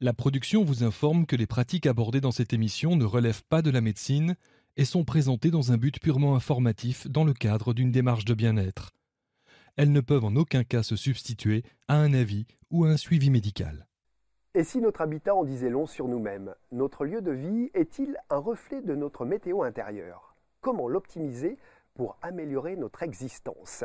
La production vous informe que les pratiques abordées dans cette émission ne relèvent pas de la médecine et sont présentées dans un but purement informatif dans le cadre d'une démarche de bien-être. Elles ne peuvent en aucun cas se substituer à un avis ou à un suivi médical. Et si notre habitat en disait long sur nous-mêmes, notre lieu de vie est-il un reflet de notre météo intérieure? Comment l'optimiser pour améliorer notre existence?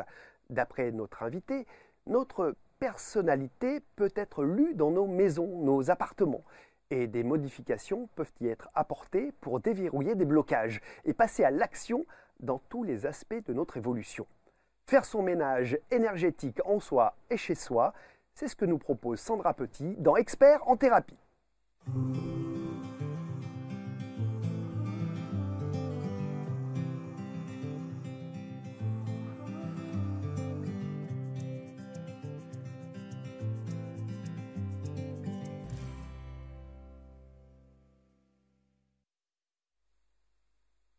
D'après notre invité, notre personnalité peut être lue dans nos maisons, nos appartements. Et des modifications peuvent y être apportées pour déverrouiller des blocages et passer à l'action dans tous les aspects de notre évolution. Faire son ménage énergétique en soi et chez soi, c'est ce que nous propose Sandra Petit dans Expert en thérapie.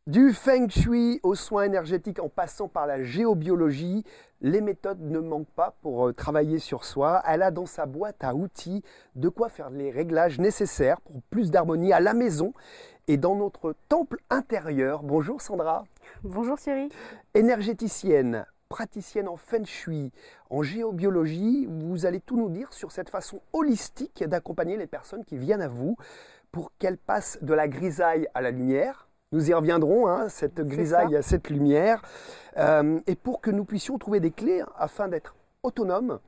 Du feng shui aux soins énergétiques en passant par la géobiologie, les méthodes ne manquent pas pour euh, travailler sur soi. Elle a dans sa boîte à outils de quoi faire les réglages nécessaires pour plus d'harmonie à la maison et dans notre temple intérieur. Bonjour Sandra. Bonjour Thierry. Énergéticienne, praticienne en feng shui, en géobiologie, vous allez tout nous dire sur cette façon holistique d'accompagner les personnes qui viennent à vous pour qu'elles passent de la grisaille à la lumière, nous y reviendrons, hein, cette grisaille, cette lumière, euh, et pour que nous puissions trouver des clés afin d'être autonomes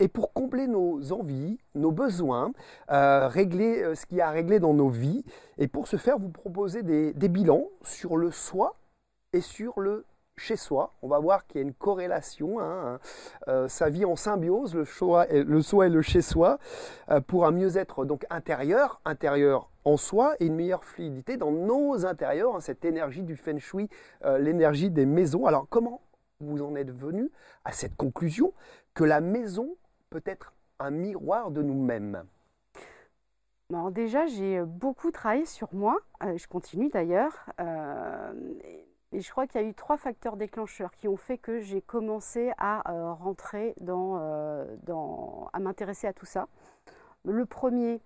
et pour combler nos envies, nos besoins, euh, régler euh, ce qu'il y a à régler dans nos vies. Et pour ce faire, vous proposez des, bilans sur le soi et sur le chez soi. On va voir qu'il y a une corrélation, hein, sa vie en symbiose, le, soi et le, soi et le chez soi, pour un mieux-être donc intérieur, intérieur en soi et une meilleure fluidité dans nos intérieurs, hein, cette énergie du feng shui, euh, l'énergie des maisons. Alors comment vous en êtes venu à cette conclusion que la maison peut être un miroir de nous-mêmes? Alors déjà, j'ai beaucoup travaillé sur moi, euh, je continue d'ailleurs, et je crois qu'il y a eu trois facteurs déclencheurs qui ont fait que j'ai commencé à euh, rentrer dans à m'intéresser à tout ça. Le premier,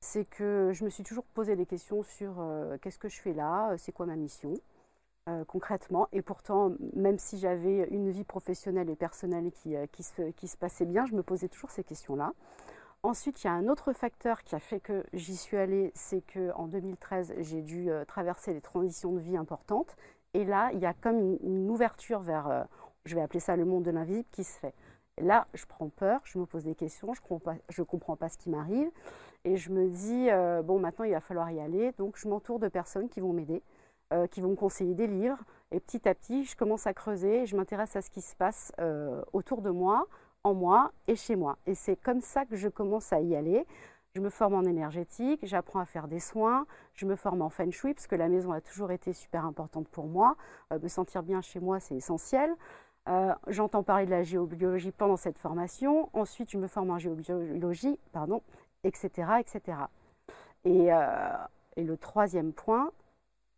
c'est que je me suis toujours posé des questions sur euh, qu'est-ce que je fais là, euh, c'est quoi ma mission euh, concrètement. Et pourtant, même si j'avais une vie professionnelle et personnelle qui, se, passait bien, je me posais toujours ces questions-là. Ensuite, il y a un autre facteur qui a fait que j'y suis allée, c'est qu'en 2013, j'ai dû traverser des transitions de vie importantes. Et là, il y a comme une, ouverture vers, je vais appeler ça le monde de l'invisible, qui se fait. Et là, je prends peur, je me pose des questions, je ne comprends, pas ce qui m'arrive. Et je me dis, euh, bon, maintenant, il va falloir y aller. Donc, je m'entoure de personnes qui vont m'aider, euh, qui vont me conseiller des livres. Et petit à petit, je commence à creuser et je m'intéresse à ce qui se passe euh, autour de moi, en moi et chez moi. Et c'est comme ça que je commence à y aller. Je me forme en énergétique, j'apprends à faire des soins, je me forme en feng shui, parce que la maison a toujours été super importante pour moi. me sentir bien chez moi, c'est essentiel. J'entends parler de la géobiologie pendant cette formation. Ensuite, je me forme en géobiologie, pardon, etc. etc. Et, euh, et le troisième point,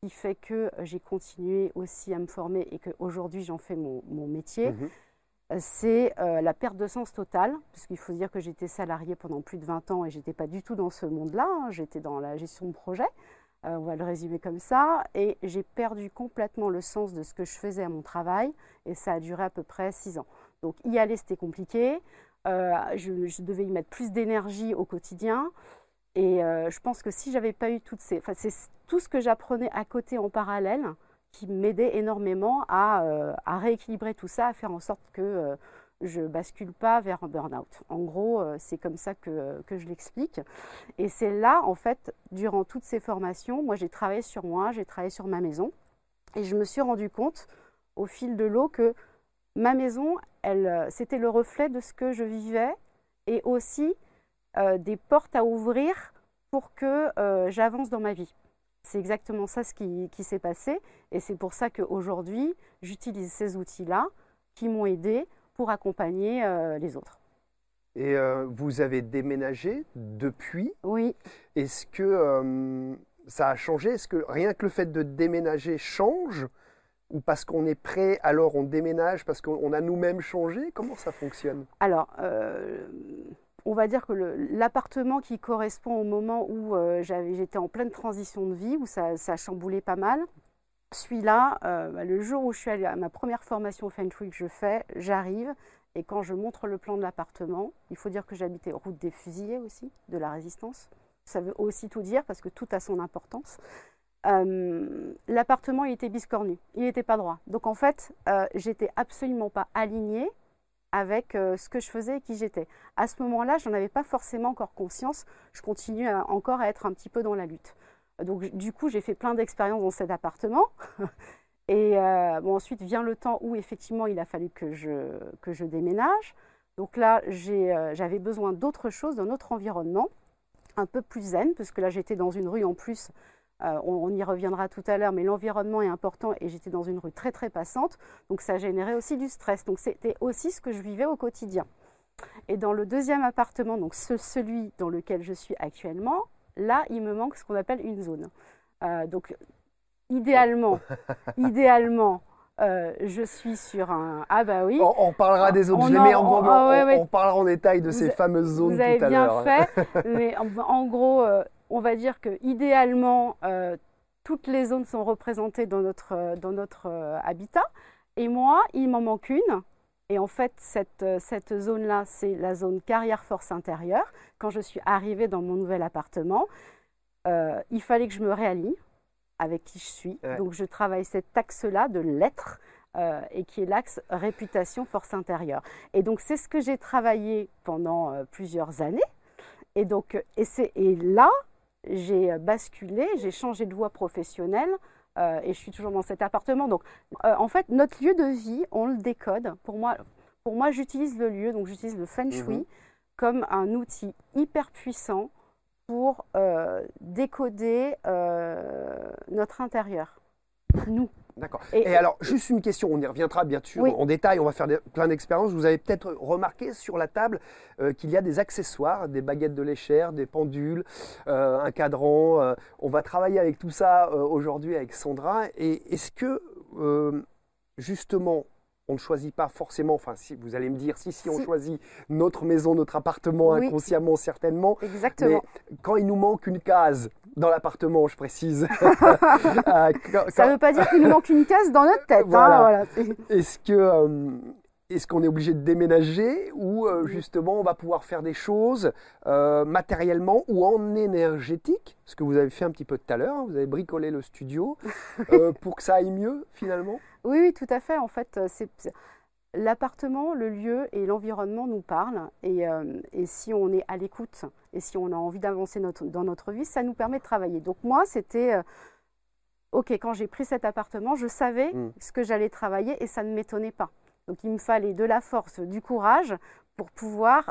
qui fait que j'ai continué aussi à me former et qu'aujourd'hui j'en fais mon, métier, mhm. euh, c'est la perte de sens totale, parce qu'il faut dire que j'étais salariée pendant plus de 20 ans et j'étais pas du tout dans ce monde-là, hein. j'étais dans la gestion de projet, on va le résumer comme ça, et j'ai perdu complètement le sens de ce que je faisais à mon travail, et ça a duré à peu près six ans. Donc y aller, c'était compliqué. Euh, je, devais y mettre plus d'énergie au quotidien. Et euh, je pense que si j'avais pas eu toutes ces, enfin, c'est tout ce que j'apprenais à côté en parallèle qui m'aidait énormément à, euh, rééquilibrer tout ça, à faire en sorte que je bascule pas vers un burn-out. En gros, c'est comme ça que, que je l'explique. Et c'est là, en fait, durant toutes ces formations, moi j'ai travaillé sur moi, j'ai travaillé sur ma maison, et je me suis rendu compte au fil de l'eau que ma maison, euh, c'était le reflet de ce que je vivais et aussi euh, des portes à ouvrir pour que euh, j'avance dans ma vie. C'est exactement ça ce qui, qui s'est passé et c'est pour ça qu'aujourd'hui, j'utilise ces outils-là qui m'ont aidé pour accompagner les autres. Et vous avez déménagé depuis? Oui. Est-ce que ça a changé? Est-ce que rien que le fait de déménager change ou parce qu'on est prêt, alors on déménage parce qu'on a nous-mêmes changé? Comment ça fonctionne? Alors, euh, on va dire que l'appartement qui correspond au moment où j'étais en pleine transition de vie, où ça, ça chamboulait pas mal, celui-là, bah, le jour où je suis allée à ma première formation Feng Shui que je fais, j'arrive et quand je montre le plan de l'appartement, il faut dire que j'habitais route des Fusillés aussi, de la Résistance. Ça veut aussi tout dire parce que tout a son importance. Euh, l'appartement, était biscornu, il n'était pas droit. Donc en fait, euh, j'étais absolument pas alignée avec euh, ce que je faisais et qui j'étais. À ce moment-là, je n'en avais pas forcément encore conscience. Je continue encore à être un petit peu dans la lutte. Donc du coup, j'ai fait plein d'expériences dans cet appartement. Et ensuite vient le temps où effectivement il a fallu que je, que je déménage. Donc là, j'avais besoin d'autre chose, d'un autre environnement, un peu plus zen, parce que là j'étais dans une rue en plus, euh, on, y reviendra tout à l'heure, mais l'environnement est important et j'étais dans une rue très très passante, donc ça générait aussi du stress. Donc c'était aussi ce que je vivais au quotidien. Et dans le deuxième appartement, donc celui dans lequel je suis actuellement, là il me manque ce qu'on appelle une zone. donc idéalement, idéalement, euh, je suis sur un. Ah bah oui. On, parlera des autres. On je les mets en gros. Ah on, parlera en détail de ces fameuses zones tout à l'heure. Vous avez bien fait. mais en, gros, euh, on va dire que idéalement, euh, toutes les zones sont représentées dans notre, dans notre habitat. Et moi, il m'en manque une. Et en fait, cette, cette zone-là, c'est la zone carrière force intérieure. Quand je suis arrivée dans mon nouvel appartement, il fallait que je me réaligne avec qui je suis. Donc je travaille cet axe-là de l'être. Euh, et qui est l'axe réputation force intérieure. Et donc c'est ce que j'ai travaillé pendant euh, plusieurs années. Et donc et, et là j'ai basculé, j'ai changé de voie professionnelle euh, et je suis toujours dans cet appartement. Donc en fait notre lieu de vie on le décode. Pour moi pour moi j'utilise le lieu donc j'utilise le feng shui mhm. comme un outil hyper puissant pour euh, décoder euh, notre intérieur, nous. D'accord. Et, alors, juste une question, on y reviendra bien sûr en détail, on va faire plein d'expériences. Vous avez peut-être remarqué sur la table euh, qu'il y a des accessoires, des baguettes de léchère, des pendules, un cadran. on va travailler avec tout ça aujourd'hui avec Sandra. Et est-ce que, justement, on ne choisit pas forcément, enfin si vous allez me dire si si on choisit notre maison, notre appartement inconsciemment certainement. Exactement. Mais quand il nous manque une case dans l'appartement, je précise. Euh, Ça ne veut pas dire qu'il nous manque une case dans notre tête. Hein, Est-ce que euh, est-ce qu'on est obligé de déménager ou euh, justement on va pouvoir faire des choses matériellement ou en énergétique? Ce que vous avez fait un petit peu tout à l'heure, hein, vous avez bricolé le studio pour que ça aille mieux finalement? Oui, oui, tout à fait. En fait, euh, c'est l'appartement, le lieu et l'environnement nous parlent. Euh, et, si on est à l'écoute et si on a envie d'avancer dans notre vie, ça nous permet de travailler. Donc moi, c'était... Euh, ok, quand j'ai pris cet appartement, je savais mm. ce que j'allais travailler et ça ne m'étonnait pas. Donc il me fallait de la force, du courage pour pouvoir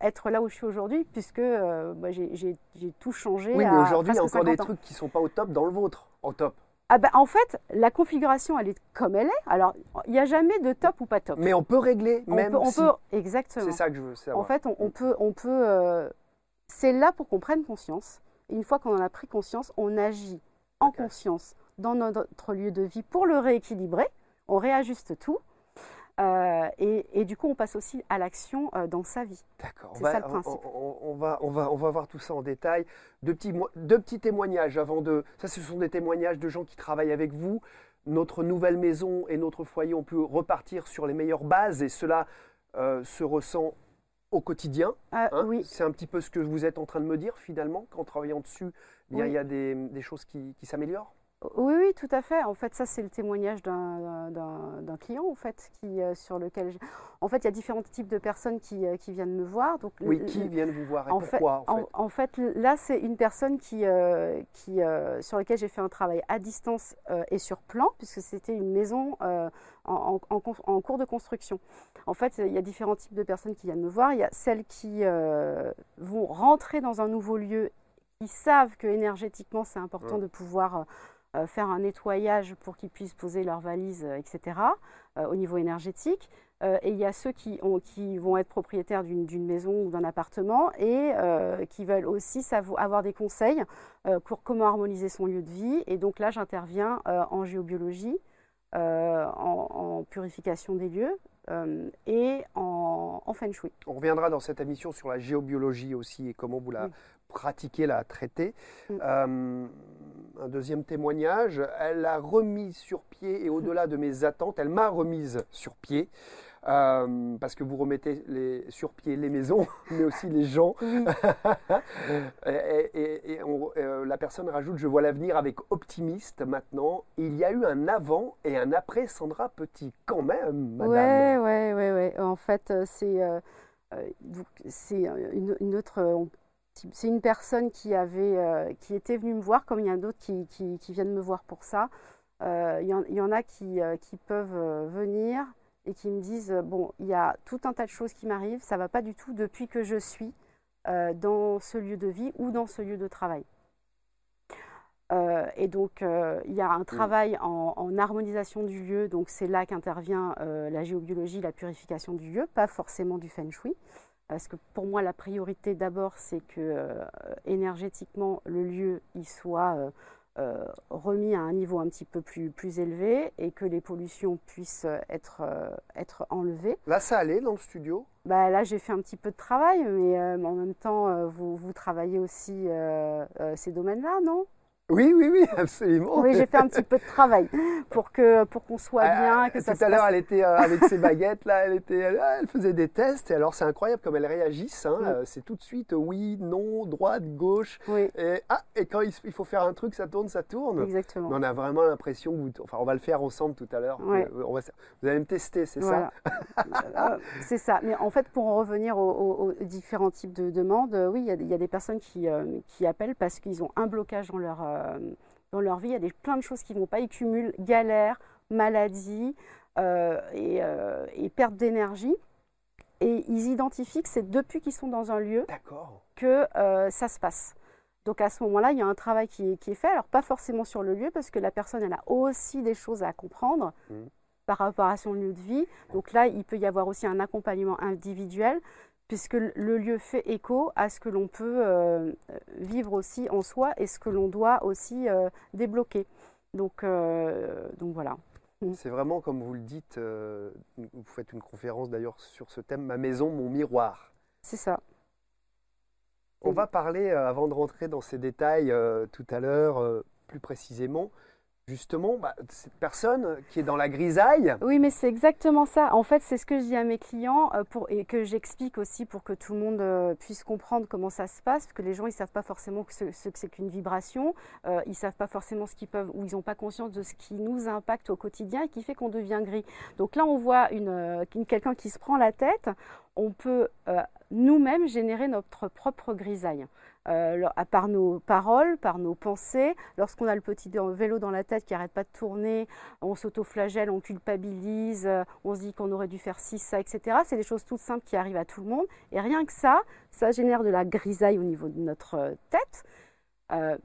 être là où je suis aujourd'hui, puisque bah, j'ai tout changé. Oui, mais aujourd'hui, il y a encore des trucs qui ne sont pas au top dans le vôtre, au top. Ah ben, en fait, la configuration, elle est comme elle est. Alors, il n'y a jamais de top ou pas top. Mais on peut régler, même on si... peut, Exactement. C'est ça que je veux savoir. En fait, on, peut... On peut euh, C'est là pour qu'on prenne conscience. une fois qu'on en a pris conscience, on agit en conscience dans notre lieu de vie pour le rééquilibrer. On réajuste tout. Euh, et, du coup, on passe aussi à l'action euh, dans sa vie. D'accord. C'est ça le principe. On, va, on, va, on va voir tout ça en détail. Deux petits, deux petits témoignages avant de. Ça, ce sont des témoignages de gens qui travaillent avec vous. Notre nouvelle maison et notre foyer, on peut repartir sur les meilleures bases et cela euh, se ressent au quotidien. Ah, hein. oui. C'est un petit peu ce que vous êtes en train de me dire finalement, qu'en travaillant dessus, il y a des, des choses qui, qui s'améliorent? Oui, oui, tout à fait. En fait, ça, c'est le témoignage d'un client, en fait, qui, euh, sur lequel... En fait, il y a différents types de personnes qui, euh, qui viennent me voir. Donc, oui, qui viennent vous voir et pourquoi, en fait, en, fait là, c'est une personne qui, euh, qui, sur laquelle j'ai fait un travail à distance et sur plan, puisque c'était une maison en, en, cours de construction. En fait, il y a différents types de personnes qui viennent me voir. Il y a celles qui vont rentrer dans un nouveau lieu, qui savent que énergétiquement, c'est important de pouvoir euh, faire un nettoyage pour qu'ils puissent poser leurs valises, euh, etc., euh, au niveau énergétique. et il y a ceux qui, ont, qui vont être propriétaires d'une maison ou d'un appartement et qui veulent aussi avoir des conseils pour comment harmoniser son lieu de vie. Et donc là, j'interviens en géobiologie, en, purification des lieux, et en, feng shui. On reviendra dans cette émission sur la géobiologie aussi et comment vous la pratiquez, la traitez. Mm. un deuxième témoignage, elle a remis sur pied et au-delà de mes attentes, elle m'a remise sur pied. Euh, parce que vous remettez les, sur pied les maisons, mais aussi les gens. et, euh, la personne rajoute Je vois l'avenir avec optimiste maintenant. Il y a eu un avant et un après Sandra Petit, quand même, madame. Ouais, ouais, ouais. ouais. En fait, euh, c'est une, autre. C'est une personne qui, avait, qui était venue me voir, comme il y en a d'autres qui, qui, qui, viennent me voir pour ça. Il y, y, en a qui, qui peuvent venir et qui me disent euh, bon, il y a tout un tas de choses qui m'arrivent, ça va pas du tout depuis que je suis euh, dans ce lieu de vie ou dans ce lieu de travail. Euh, et donc, il y a un travail en, harmonisation du lieu. Donc, c'est là qu'intervient la géobiologie, la purification du lieu, pas forcément du feng shui. Parce que pour moi, la priorité d'abord, c'est que énergétiquement, le lieu il soit euh, remis à un niveau un petit peu plus, plus élevé et que les pollutions puissent être, euh, être enlevées. Là, ça allait dans le studio? Bah, Là, j'ai fait un petit peu de travail, mais euh, en même temps, vous, vous travaillez aussi ces domaines-là, non? Oui, oui, oui, absolument. Oui, j'ai fait un petit peu de travail pour que pour qu'on soit ah, bien, que ça Tout à l'heure, elle était euh, avec ses baguettes là, elle était, elle, faisait des tests. Et alors, c'est incroyable comme elles réagissent. Hein, euh, c'est tout de suite oui, non, droite, gauche. Oui. Et ah, et quand il, faut faire un truc, ça tourne, ça tourne. Exactement. on a vraiment l'impression, enfin, on va le faire ensemble tout à l'heure. Oui. vous allez me tester, c'est ça? C'est ça. Mais en fait, pour en revenir aux, différents types de demandes, oui, il y, a des personnes qui, euh, qui appellent parce qu'ils ont un blocage dans leur euh, dans leur vie. Il y a des, plein de choses qui ne vont pas. Ils cumulent galère, maladie euh, euh, et, perte d'énergie. Et ils identifient que c'est depuis qu'ils sont dans un lieu que ça se passe. Donc à ce moment-là, il y a un travail qui, est fait. Alors pas forcément sur le lieu, parce que la personne, elle a aussi des choses à comprendre mmh. par rapport à son lieu de vie. Donc là, il peut y avoir aussi un accompagnement individuel puisque le lieu fait écho à ce que l'on peut euh, vivre aussi en soi et ce que l'on doit aussi euh, débloquer. Donc, euh, donc voilà. Mm. C'est vraiment comme vous le dites, vous faites une conférence d'ailleurs sur ce thème, ma maison, mon miroir. C'est ça. On va parler, avant de rentrer dans ces détails tout à l'heure, plus précisément, justement bah, cette personne qui est dans la grisaille. Oui, mais c'est exactement ça. En fait, c'est ce que je dis à mes clients euh, et que j'explique aussi pour que tout le monde euh, puisse comprendre comment ça se passe, parce que les gens, ils ne savent pas forcément ce, que c'est qu'une vibration, euh, ils ne savent pas forcément ce qu'ils peuvent, ou ils n'ont pas conscience de ce qui nous impacte au quotidien et qui fait qu'on devient gris. Donc là, on voit une, quelqu'un qui se prend la tête, on peut nous-mêmes générer notre propre grisaille. Euh, par nos paroles, par nos pensées. Lorsqu'on a le petit vélo dans la tête qui n'arrête pas de tourner, on s'autoflagelle, on culpabilise, euh, on se dit qu'on aurait dû faire ci, ça, etc. C'est des choses toutes simples qui arrivent à tout le monde. Et rien que ça, ça génère de la grisaille au niveau de notre euh, tête.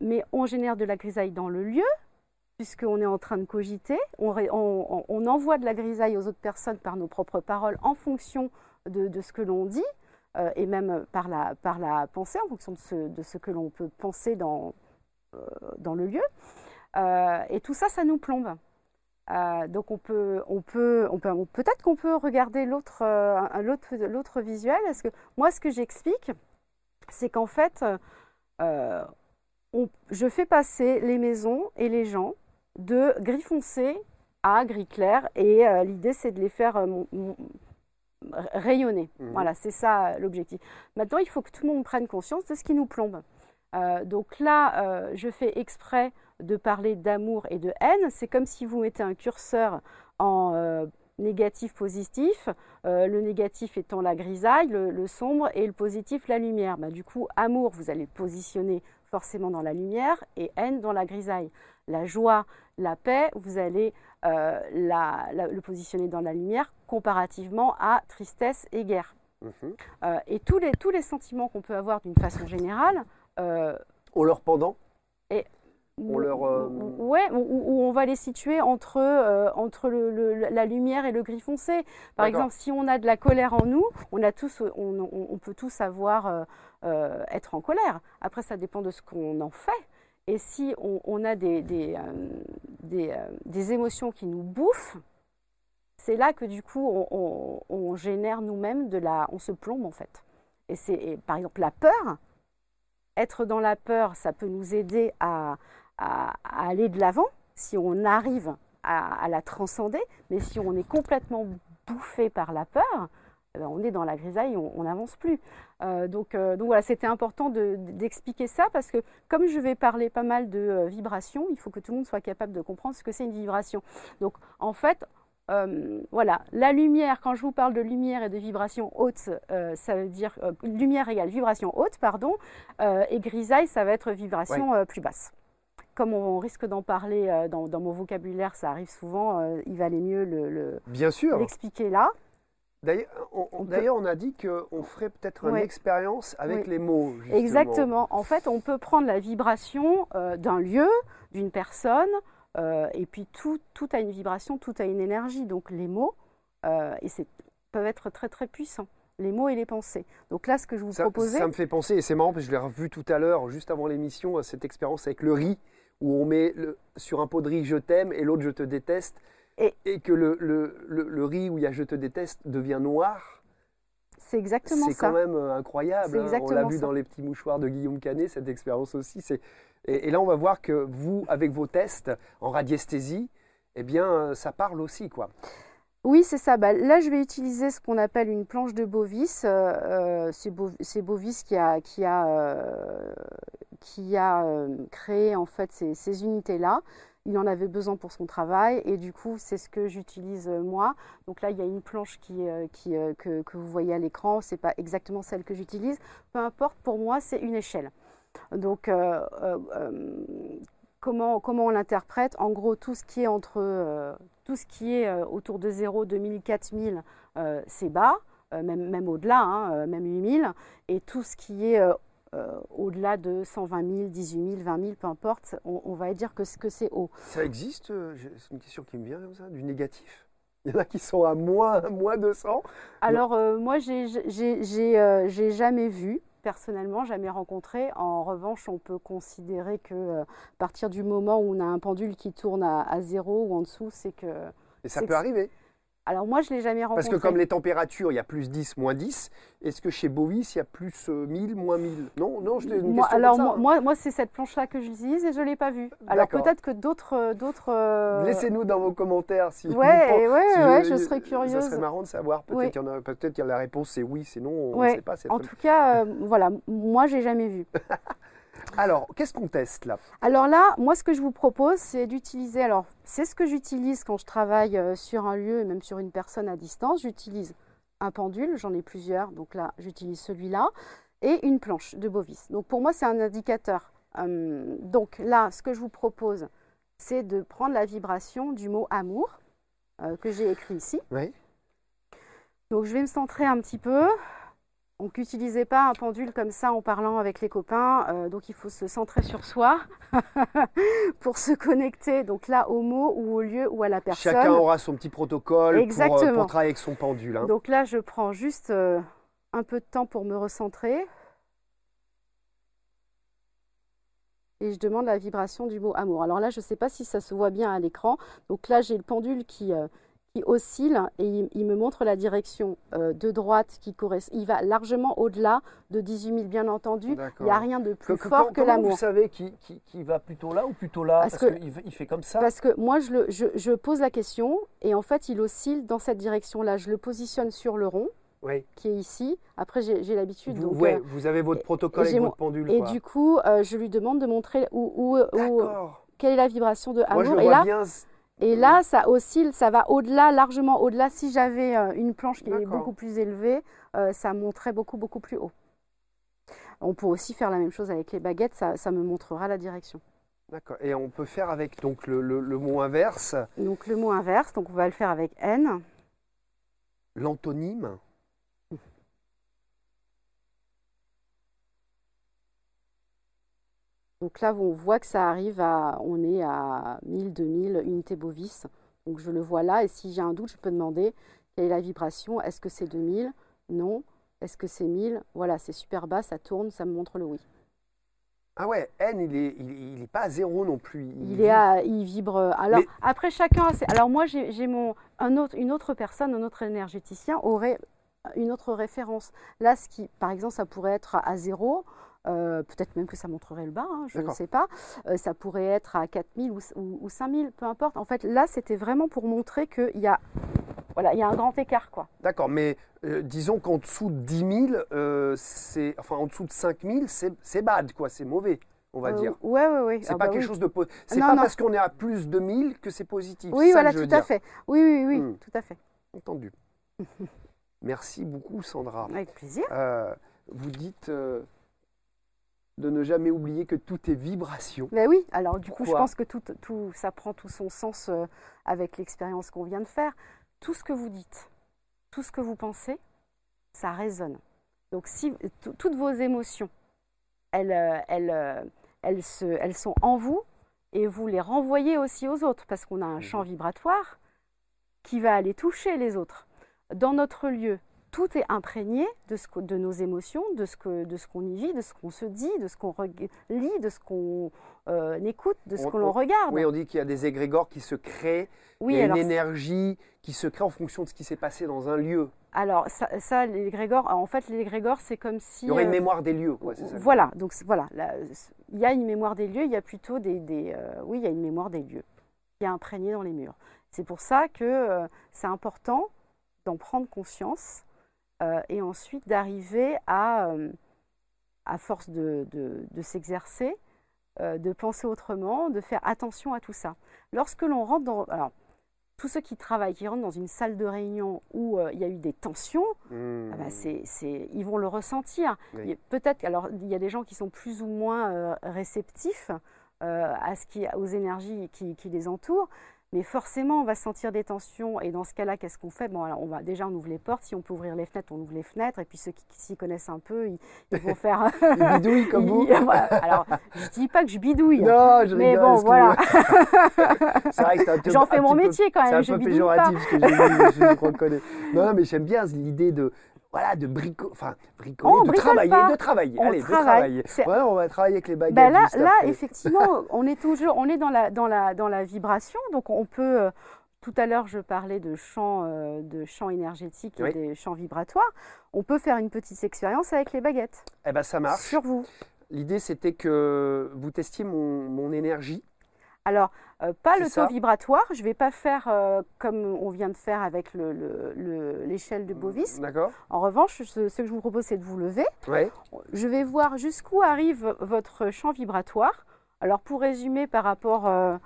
mais on génère de la grisaille dans le lieu, puisqu'on est en train de cogiter. On, envoie de la grisaille aux autres personnes par nos propres paroles en fonction de ce que l'on dit. Euh, et même par la, par la pensée, en fonction de ce, de ce que l'on peut penser dans, euh, dans le lieu. Euh, et tout ça, ça nous plombe. donc on peut, on peut, on peut, peut-être qu'on peut regarder l'autre, l'autre, visuel. Parce que moi, ce que j'explique, c'est qu'en fait, je fais passer les maisons et les gens de gris foncé à gris clair, et l'idée, c'est de les faire rayonner. Mhm. Voilà, c'est ça l'objectif. Maintenant, il faut que tout le monde prenne conscience de ce qui nous plombe. Euh, donc là, euh, je fais exprès de parler d'amour et de haine. C'est comme si vous mettez un curseur en euh, négatif, positif, le négatif étant la grisaille, le, sombre, et le positif la lumière. Bah, du coup, amour, vous allez positionner forcément dans la lumière, et haine dans la grisaille. La joie, la paix, vous allez euh, le positionner dans la lumière comparativement à tristesse et guerre. Mhm. Euh, et tous les, tous les sentiments qu'on peut avoir d'une façon générale. Euh, on leur pendant? et, on leur, Ouais, où, on va les situer entre, entre le, la lumière et le gris foncé. Par exemple, si on a de la colère en nous, on, a tous, on, on peut tous avoir être en colère. Après, ça dépend de ce qu'on en fait. Et si on, a des, des, euh, euh, des, émotions qui nous bouffent, c'est là que du coup on, génère nous-mêmes de la, on se plombe en fait. Et c'est par exemple la peur. Être dans la peur, ça peut nous aider à, aller de l'avant si on arrive à, la transcender. Mais si on est complètement bouffé par la peur, on est dans la grisaille, on n'avance plus. Euh, donc, euh, donc, voilà, c'était important d'expliquer ça parce que comme je vais parler pas mal de euh, vibrations, il faut que tout le monde soit capable de comprendre ce que c'est une vibration. Donc en fait, voilà, la lumière, quand je vous parle de lumière et de vibration haute, ça veut dire lumière égale vibration haute, pardon, et grisaille, ça va être vibration plus basse comme on risque d'en parler dans, mon vocabulaire, ça arrive souvent, il valait mieux l'expliquer là. D'ailleurs, on, a dit qu'on ferait peut-être une expérience avec les mots. Exactement. En fait, on peut prendre la vibration euh, d'un lieu, d'une personne, euh, et puis tout, tout, a une vibration, tout a une énergie. Donc les mots, euh, et peuvent être très très puissants. Les mots et les pensées. Donc là, ce que je vous proposais. Ça me fait penser, et c'est marrant, parce que je l'ai revu tout à l'heure, juste avant l'émission, cette expérience avec le riz, où on met sur un pot de riz je t'aime et l'autre je te déteste. Et, que le, le, le, riz où il y a je te déteste devient noir. C'est exactement ça. C'est quand même euh, incroyable. Hein. On l'a vu dans les petits mouchoirs de Guillaume Canet, cette expérience aussi. Et, et, là, on va voir que vous, avec vos tests en radiesthésie, eh bien, euh, ça parle aussi, quoi. Oui, c'est ça. Bah, là, je vais utiliser ce qu'on appelle une planche de Bovis. Euh, c'est Bovis qui a, qui a, qui a créé en fait ces, ces unités-là il en avait besoin pour son travail et du coup c'est ce que j'utilise euh, moi. Donc là il y a une planche qui, euh, euh, que, vous voyez à l'écran, c'est pas exactement celle que j'utilise. Peu importe, pour moi c'est une échelle. Donc comment, comment on l'interprète? En gros tout ce qui est entre tout ce qui est autour de 0, 2000, 4000 c'est bas. même, même au-delà, hein, même 8000, et tout ce qui est euh, au-delà de 120 000, 18 000, 20 000, peu importe, on, va dire que, que c'est haut. Ça existe euh, C'est une question qui me vient comme ça, du négatif? Il y en a qui sont à moins, moins 200 Alors, euh, moi, j'ai jamais vu, personnellement, jamais rencontré. En revanche, on peut considérer que à partir du moment où on a un pendule qui tourne à, à zéro ou en dessous, c'est que. Et ça peut arriver alors moi, je ne l'ai jamais rencontré. Parce que comme les températures, il y a plus 10, moins 10, est-ce que chez Bovis, il y a plus 1000, euh, moins 1000 Non, non, je une moi, Alors moi, moi, c'est cette planche-là que j'utilise et je ne l'ai pas vue. Alors peut-être que d'autres... Euh, d'autres euh, Laissez-nous dans vos commentaires si... Ouais, ouais, ouais, je, serais curieuse. Ça serait marrant de savoir. Peut-être qu'il peut que la réponse c'est oui, c'est non, on ne sait pas. En tout cas, voilà, moi, j'ai jamais vu. Alors, qu'est-ce qu'on teste là? Alors là, moi, ce que je vous propose, c'est d'utiliser. Alors, c'est ce que j'utilise quand je travaille euh, sur un lieu et même sur une personne à distance. J'utilise un pendule, j'en ai plusieurs. Donc là, j'utilise celui-là et une planche de bovis. Donc pour moi, c'est un indicateur. Hum, donc là, ce que je vous propose, c'est de prendre la vibration du mot amour euh, que j'ai écrit ici. Oui. Donc je vais me centrer un petit peu. Donc n'utilisez pas un pendule comme ça en parlant avec les copains. Euh, donc il faut se centrer sur soi pour se connecter. Donc là au mot ou au lieu ou à la personne. Chacun aura son petit protocole Pour, euh, pour, travailler avec son pendule. Hein. Donc là je prends juste euh, un peu de temps pour me recentrer. Et je demande la vibration du mot amour. Alors là je ne sais pas si ça se voit bien à l'écran. Donc là j'ai le pendule qui oscille et il, me montre la direction euh, de droite qui correspond. Il va largement au-delà de 18 000, bien entendu. Il n'y a rien de plus fort que, l'amour. Vous savez qui, qui, va plutôt là ou plutôt là? Parce, qu'il il fait comme ça Parce que moi, je, le, je, pose la question et en fait, il oscille dans cette direction-là. Je le positionne sur le rond. qui est ici. Après, j'ai l'habitude. Vous, ouais, euh, vous avez votre protocole avec votre pendule. Et du coup, euh, je lui demande de montrer où, où, quelle est la vibration de amour. Moi, je et vois là, bien et là, ça oscille, ça va au-delà, largement au-delà. Si j'avais euh, une planche qui est beaucoup plus élevée, euh, ça monterait beaucoup, beaucoup plus haut. On peut aussi faire la même chose avec les baguettes, ça, me montrera la direction. D'accord. Et on peut faire avec donc le, le, mot inverse. Donc le mot inverse, donc on va le faire avec N. L'antonyme. Donc là, on voit que ça arrive à, on est à 1000, 2000 unités bovis. Donc je le vois là, et si j'ai un doute, je peux demander quelle est la vibration. Est-ce que c'est 2000 Non. Est-ce que c'est 1000 Voilà, c'est super bas, ça tourne, ça me montre le oui. Ah ouais, N, il n'est il, est pas à zéro non plus. Il, est à, il vibre. Alors, après, chacun Alors, moi, j'ai mon, un autre, une autre personne, un autre énergéticien aurait une autre référence. Là, ce qui, par exemple, ça pourrait être à zéro. Euh, peut-être même que ça montrerait le bas, hein, je ne sais pas. Euh, ça pourrait être à 4000 ou, ou, ou 5000, peu importe. En fait, là, c'était vraiment pour montrer qu'il y a voilà, il y a un grand écart, quoi. D'accord, mais euh, disons qu'en dessous de 10 000, c'est, enfin en dessous de 5 000, c'est bad, quoi, c'est mauvais, on va dire. Oui, oui, oui. C'est ah pas bah quelque chose de C'est pas parce qu'on est à plus de 1000 que c'est positif. Oui, voilà, tout à fait. Oui, oui, oui, hmm. tout à fait. Entendu. Merci beaucoup, Sandra. Avec plaisir. Euh, vous dites euh, de ne jamais oublier que tout est vibration. Ben oui, alors du coup, je pense que tout, tout, ça prend tout son sens avec l'expérience qu'on vient de faire tout ce que vous dites, tout ce que vous pensez, ça résonne. Donc si toutes vos émotions, elles, euh, elles, euh, elles, se, elles sont en vous et vous les renvoyez aussi aux autres parce qu'on a un champ vibratoire qui va aller toucher les autres. Dans notre lieu, tout est imprégné de, ce de nos émotions, de ce qu'on y vit, de ce qu'on se dit, de ce qu'on lit, de ce qu'on euh, écoute, de ce que l'on regarde. Oui, on dit qu'il y a des égrégores qui se créent, oui, il y a une énergie qui se crée en fonction de ce qui s'est passé dans un lieu. Alors ça, ça l'égrégore, en fait l'égrégore c'est comme si... Il y aurait une euh, mémoire des lieux, quoi, c'est ça Voilà, donc voilà, il y a une mémoire des lieux, il y a plutôt des... des euh, oui, il y a une mémoire des lieux qui est imprégnée dans les murs. C'est pour ça que c'est important d'en prendre conscience euh, et ensuite d'arriver à, euh, à force de, de, s'exercer, euh, de penser autrement, de faire attention à tout ça. Lorsque l'on rentre dans... Alors, tous ceux qui travaillent, qui rentrent dans une salle de réunion où il y a eu des tensions, mmh. ah bah, ils vont le ressentir. Peut-être, alors il y a des gens qui sont plus ou moins réceptifs à ce qui, aux énergies qui, qui les entourent, mais forcément, on va sentir des tensions. Et dans ce cas-là, qu'est-ce qu'on fait? Bon, alors, on va déjà on ouvre les portes. Si on peut ouvrir les fenêtres, on ouvre les fenêtres. Et puis ceux qui s'y connaissent un peu, ils, vont faire. ils bidouillent comme vous. Alors, je dis pas que je bidouille. Non, je Mais bon, voilà. J'en fais mon métier quand même. C'est un peu péjoratif ce que dit, je, je reconnais. Non, mais j'aime bien l'idée de voilà, de brico, enfin, bricoler, de travailler, de travailler. On Allez, travaille. de travailler. on va travailler avec les baguettes. Ben là, là effectivement, on est toujours, on est dans la, dans la, dans la vibration, donc on peut. Euh, tout à l'heure, je parlais de champs, euh, de champs énergétiques et des champs vibratoires. On peut faire une petite expérience avec les baguettes. Eh ben, ça marche. Sur vous. L'idée, c'était que vous testiez mon, mon énergie alors, euh, pas le taux vibratoire, je ne vais pas faire euh, comme on vient de faire avec l'échelle de Bovis. D'accord. En revanche, ce, que je vous propose, c'est de vous lever. Je vais voir jusqu'où arrive votre champ vibratoire. Alors, pour résumer par rapport, euh,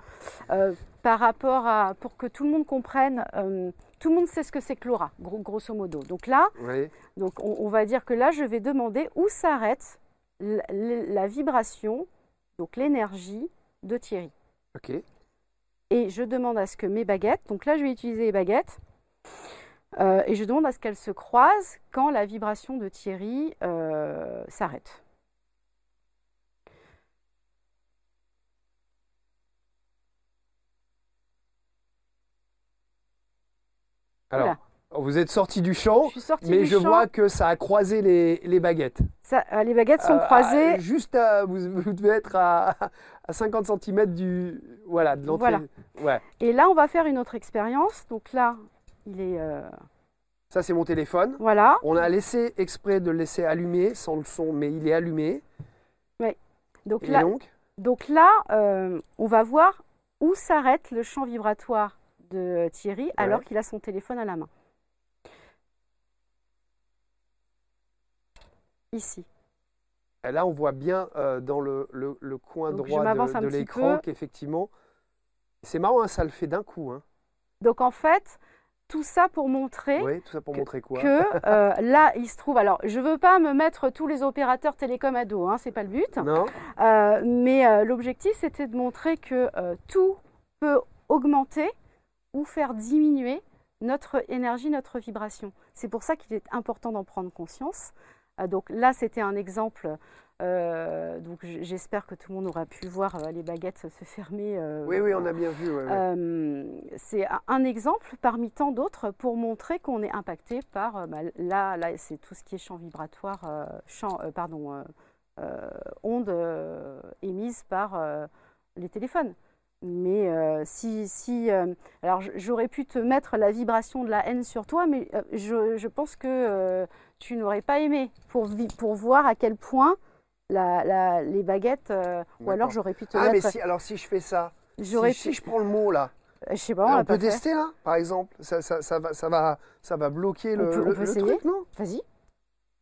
par rapport à. pour que tout le monde comprenne, tout le monde sait ce que c'est que l'aura, grosso modo. Donc là, donc on, va dire que là, je vais demander où s'arrête la vibration, donc l'énergie de Thierry. Ok. Et je demande à ce que mes baguettes, donc là je vais utiliser les baguettes, euh, et je demande à ce qu'elles se croisent quand la vibration de Thierry euh, s'arrête. Alors, vous êtes sorti du champ, mais je vois que ça a croisé les, baguettes. Euh, les baguettes sont croisées. juste, vous, vous, devez être à, à 50 cm du, voilà, de l'entrée. Ouais. Et là, on va faire une autre expérience. Donc là, il est. Euh, Ça, c'est mon téléphone. Voilà. On a laissé exprès de le laisser allumer sans le son, mais il est allumé. Oui. Donc là, donc, là euh, on va voir où s'arrête le champ vibratoire de Thierry alors qu'il a son téléphone à la main. Ici. Et là, on voit bien euh, dans le, le, coin droit de, l'écran qu'effectivement, c'est marrant, hein, ça le fait d'un coup. Hein. Donc en fait, tout ça pour montrer. Oui, tout ça pour que, montrer quoi? Que euh, là, il se trouve. Alors, je ne veux pas me mettre tous les opérateurs télécom à dos, hein, c'est pas le but. Non. Euh, mais l'objectif, c'était de montrer que tout peut augmenter ou faire diminuer notre énergie, notre vibration. C'est pour ça qu'il est important d'en prendre conscience. Ah, donc là, c'était un exemple. Euh, donc j'espère que tout le monde aura pu voir euh, les baguettes se fermer. Euh, oui, oui, on a bien vu. c'est un exemple parmi tant d'autres pour montrer qu'on est impacté par. Bah, là, là c'est tout ce qui est champ vibratoire, champ, pardon, ondes caractérise par les téléphones. Mais si, si alors j'aurais pu te mettre la vibration de la haine sur toi, mais je, je, pense que tu n'aurais pas aimé pour, pour voir à quel point la, les baguettes, ou alors j'aurais pu te ah, mettre. mais si, alors si je fais ça, si, si, je prends le mot là, je sais pas, on, on peut tester là, par exemple. Ça, ça, ça, va, ça, va, ça va bloquer le, peut, le, truc, non? Vas-y.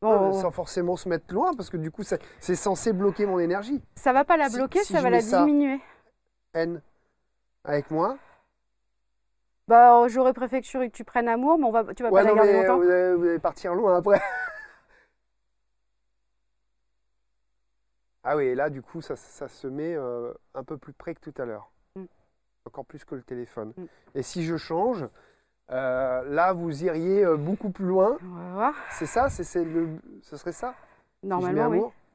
Bon, sans forcément se mettre loin, parce que du coup, c'est censé bloquer mon énergie. Ça va pas la bloquer, si ça va la diminuer. N avec moi? Bah, j'aurais préféré que tu prennes amour, mais on va, tu vas ouais, pas non, la garder mais longtemps. Vous allez, vous allez partir loin après. ah oui, là, du coup, ça, ça se met euh, un peu plus près que tout à l'heure. Mm. Encore plus que le téléphone. Mm. Et si je change, euh, là, vous iriez euh, beaucoup plus loin. On va voir. C'est ça c'est, le, Ce serait ça? Normalement, si je mets oui. amour? Oui.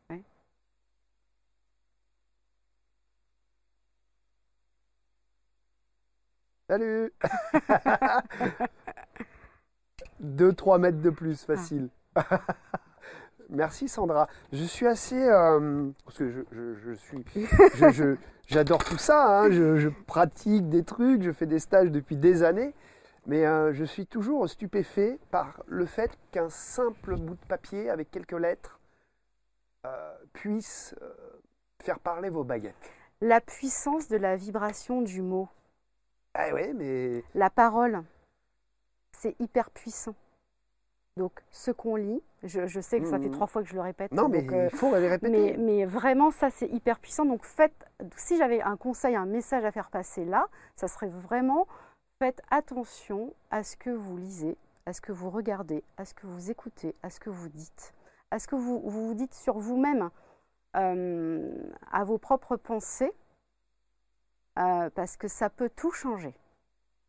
Salut 2-3 mètres de plus, facile. Merci Sandra. Je suis assez... euh, parce que je, je- je suis... je- je- J'adore tout ça. hein. Je, je pratique des trucs, je fais des stages depuis des années. Mais euh, je suis toujours stupéfait par le fait qu'un simple bout de papier avec quelques lettres euh, puisse euh, faire parler vos baguettes. La puissance de la vibration du mot. Ah ouais, mais... La parole, c'est hyper puissant. Donc, ce qu'on lit, je, je sais que ça fait Mhm. trois fois que je le répète. Non, mais donc, euh, il faut les répéter. mais, mais vraiment, ça, c'est hyper puissant. Donc, faites, si j'avais un conseil, un message à faire passer là, ça serait vraiment faites attention à ce que vous lisez, à ce que vous regardez, à ce que vous écoutez, à ce que vous dites, à ce que vous vous, vous dites sur vous-même, euh, à vos propres pensées, euh, parce que ça peut tout changer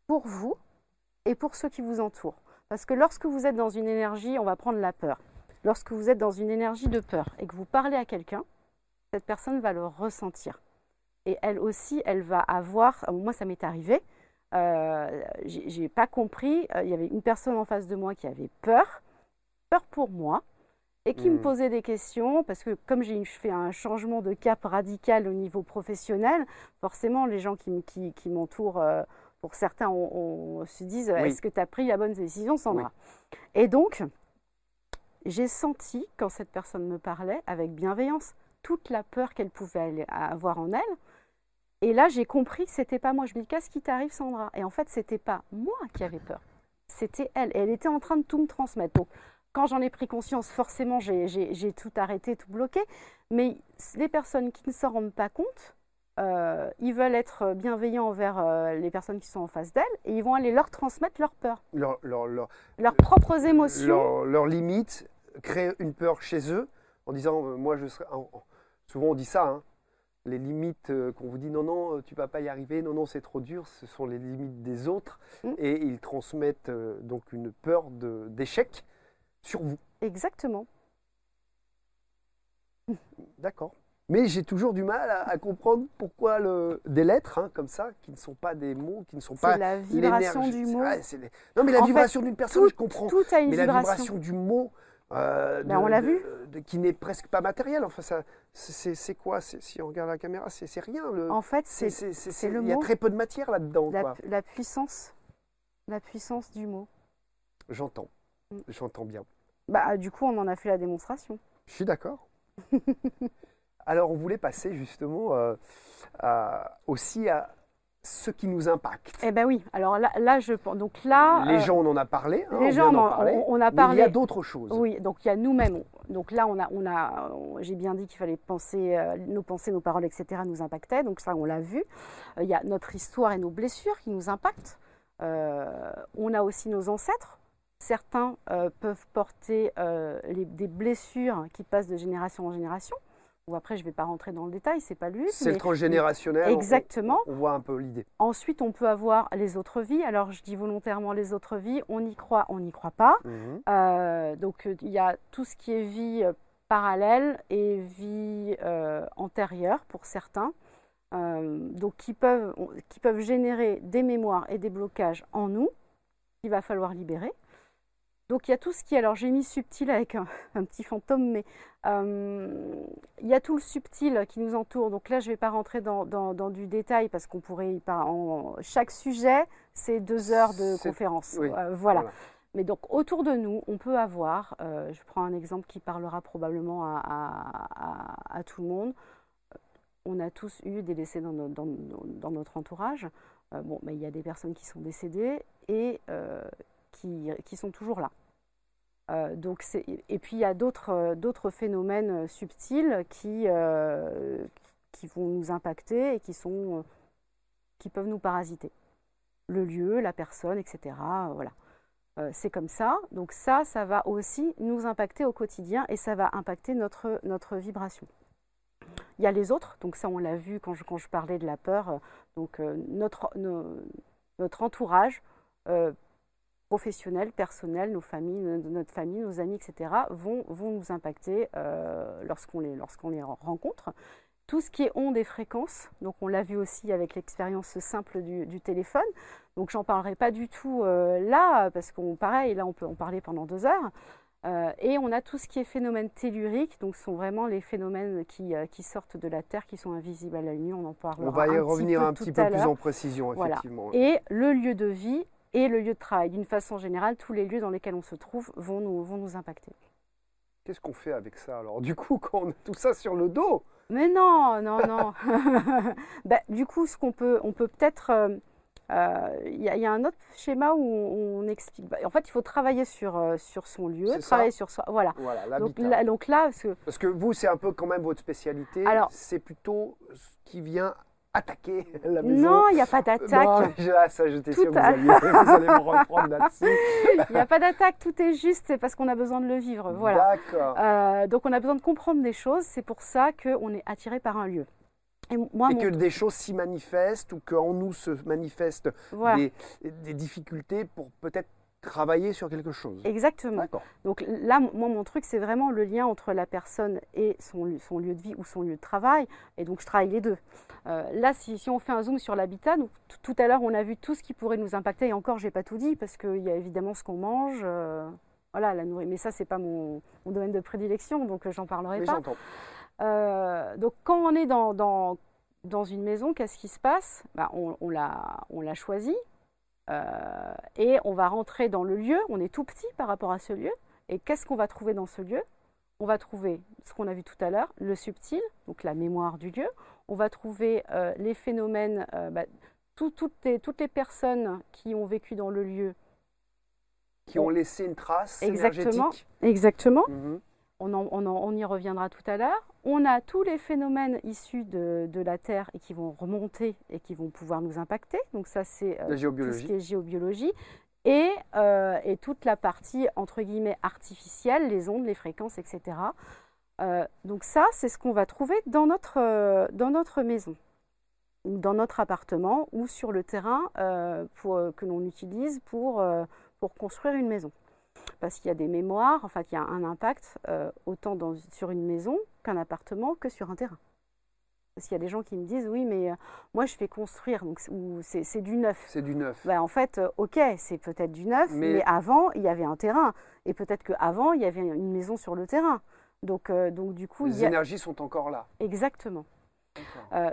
pour vous et pour ceux qui vous entourent. Parce que lorsque vous êtes dans une énergie, on va prendre la peur. Lorsque vous êtes dans une énergie de peur et que vous parlez à quelqu'un, cette personne va le ressentir. Et elle aussi, elle va avoir. Moi, ça m'est arrivé. Euh, j'ai pas compris. Euh, Il y avait une personne en face de moi qui avait peur, peur pour moi, et qui me Mhm. posait des questions parce que comme j'ai fait un changement de cap radical au niveau professionnel, forcément les gens qui, m- qui, qui m'entourent, euh, pour certains, on, on se disent Oui. est-ce que tu as pris la bonne décision, Sandra? Et donc, j'ai senti quand cette personne me parlait avec bienveillance toute la peur qu'elle pouvait avoir en elle. Et là, j'ai compris que c'était pas moi. Je me dis qu'est-ce qui t'arrive, Sandra? Et en fait, c'était pas moi qui avais peur. C'était elle. Et elle était en train de tout me transmettre. Donc, quand j'en ai pris conscience, forcément, j'ai- tout arrêté, tout bloqué. Mais les personnes qui ne s'en rendent pas compte, euh, ils veulent être bienveillants envers euh, les personnes qui sont en face d'elles et ils vont aller leur transmettre leur peur, Leur, leur, leur, leurs propres émotions. leur, leur limite, créer une peur chez eux en disant euh, moi je serai. en- en- souvent on dit ça, hein, les limites euh, qu'on vous dit non, non, euh, tu vas pas y arriver, non, non, c'est trop dur, ce sont les limites des autres Mm. et ils transmettent euh, donc une peur d'échec sur vous. Exactement. D'accord. Mais j'ai toujours du mal à, à comprendre pourquoi le, des lettres hein, comme ça, qui ne sont pas des mots, qui ne sont C'est pas la vibration du mot. les- Non, mais la En vibration d'une personne, tout, je comprends. tout a une mais la vibration. vibration du mot, euh, Ben, de- on l'a vu. de- qui n'est presque pas matériel. Enfin, ça, c'est- quoi? Si on regarde la caméra, c'est rien. Le, En fait, c'est- le Il y a mot. très peu de matière là-dedans. la puissance, la puissance du mot. J'entends. Mm. J'entends bien. Bah, du coup, on en a fait la démonstration. Je suis d'accord. Alors, on voulait passer justement euh, aussi à ce qui nous impacte. Eh ben oui. Alors là, là je pense. Donc là, les euh, gens, on en a parlé. hein, les on gens, on, parler, on- on a mais parlé. il y a d'autres choses. Oui, donc il y a nous-mêmes. Donc là, on a, on a, j'ai bien dit qu'il fallait penser, euh, nos pensées, nos paroles, etc. nous impactaient. Donc ça, on l'a vu. Il y a notre histoire et nos blessures qui nous impactent. Euh, on a aussi nos ancêtres. Certains euh, peuvent porter euh, les- des blessures qui passent de génération en génération. Ou après, je ne vais pas rentrer dans le détail, c'est pas but. C'est le transgénérationnel. on- Exactement. On, on voit un peu l'idée. Ensuite, on peut avoir les autres vies. Alors, je dis volontairement les autres vies. On y croit, on n'y croit pas. Mhm. Euh, donc il y a tout ce qui est vie parallèle et vie antérieure pour certains, donc qui peuvent, qui peuvent générer des mémoires et des blocages en nous qu'il va falloir libérer. Donc il y a tout ce qui est, alors j'ai mis subtil avec un, petit fantôme, mais euh, il y a tout le subtil qui nous entoure. Donc là, je ne vais pas rentrer dans, du détail parce qu'on pourrait en, chaque sujet, c'est deux heures de conférence. Euh, voilà. Mais donc autour de nous, on peut avoir, euh, je prends un exemple qui parlera probablement à, tout le monde. On a tous eu des décès dans, dans notre entourage. bon, mais il y a des personnes qui sont décédées et qui, sont toujours là. Euh, donc et puis il y a d'autres euh, phénomènes euh, subtils qui, vont nous impacter et qui, peuvent nous parasiter. Le lieu, la personne, etc. voilà. c'est comme ça. Donc ça, ça va aussi nous impacter au quotidien et ça va impacter notre, vibration. Il y a les autres, donc ça on l'a vu quand je, parlais de la peur. Donc notre entourage professionnels, personnels, nos familles, notre famille, nos amis, etc., vont, vont nous impacter euh, lorsqu'on les, lorsqu'on les rencontre. Tout ce qui est ondes et fréquences, donc on l'a vu aussi avec l'expérience simple du, téléphone, donc j'en parlerai pas du tout euh, là, parce qu'on pareil, là on peut en parler pendant deux heures. Euh, et on a tout ce qui est phénomène tellurique, donc ce sont vraiment les phénomènes qui, qui, sortent de la Terre, qui sont invisibles à la nuit, on en parlera On va y revenir un petit peu plus en précision, effectivement. Et le lieu de vie et le lieu de travail. D'une façon générale, tous les lieux dans lesquels on se trouve vont nous, vont nous impacter. Qu'est-ce qu'on fait avec ça alors? Du coup, quand on a tout ça sur le dos? Mais non, non, non. bah, du coup, ce qu'on peut, on peut peut-être. Euh, euh, il y, a un autre schéma où on, explique. Bah, en fait, il faut travailler sur, euh, sur son lieu, travailler sur soi. Voilà. voilà donc, là, donc là, parce que, parce que vous, c'est un peu quand même votre spécialité. C'est plutôt ce qui vient attaquer la maison. Non, il n'y a pas d'attaque. Non, ça, j'étais sûr que vous alliez, vous allez me reprendre là-dessus. Il n'y a pas d'attaque, tout est juste, c'est parce qu'on a besoin de le vivre. Voilà. D'accord. Euh, donc on a besoin de comprendre des choses, c'est pour ça qu'on est attiré par un lieu. Et, moi, et que des choses s'y manifestent ou qu'en nous se manifestent des, des difficultés pour peut-être travailler sur quelque chose. Exactement. Donc là, moi, mon truc, c'est vraiment le lien entre la personne et son, son, lieu de vie ou son lieu de travail. Et donc, je travaille les deux. Euh, là, si, si, on fait un zoom sur l'habitat, tout à l'heure, on a vu tout ce qui pourrait nous impacter. Et encore, je n'ai pas tout dit parce qu'il y a évidemment ce qu'on mange. Euh, voilà, la nourriture. Mais ça, c'est pas mon, mon, domaine de prédilection, donc euh, j'en parlerai Mais pas. donc, quand on est dans, dans, dans une maison, qu'est-ce qui se passe? Bah, On, on l'a choisi, euh, et on va rentrer dans le lieu, on est tout petit par rapport à ce lieu. Et qu'est-ce qu'on va trouver dans ce lieu? On va trouver ce qu'on a vu tout à l'heure, le subtil, donc la mémoire du lieu. On va trouver euh, les phénomènes, euh, bah, toutes, les, toutes, les, personnes qui ont vécu dans le lieu. Qui ont laissé une trace exactement, énergétique. Exactement. Mhm. On, y reviendra tout à l'heure. On a tous les phénomènes issus de, la Terre et qui vont remonter et qui vont pouvoir nous impacter. Donc ça, c'est euh, tout ce qui est géobiologie. Et, euh, et, toute la partie, entre guillemets, artificielle, les ondes, les fréquences, etc. Euh, donc ça, c'est ce qu'on va trouver dans notre, dans notre maison, ou dans notre appartement, ou sur le terrain pour, que l'on utilise pour, pour construire une maison parce qu'il y a des mémoires, enfin qu'il y a un impact euh, autant sur une maison qu'un appartement que sur un terrain. Parce qu'il y a des gens qui me disent oui, mais euh, moi je fais construire, donc c'est du neuf. C'est du neuf. Ben, en fait, euh, ok, c'est peut-être du neuf, mais... avant il y avait un terrain, et peut-être qu'avant il y avait une maison sur le terrain. Donc, donc du coup, les énergies sont encore là. Exactement.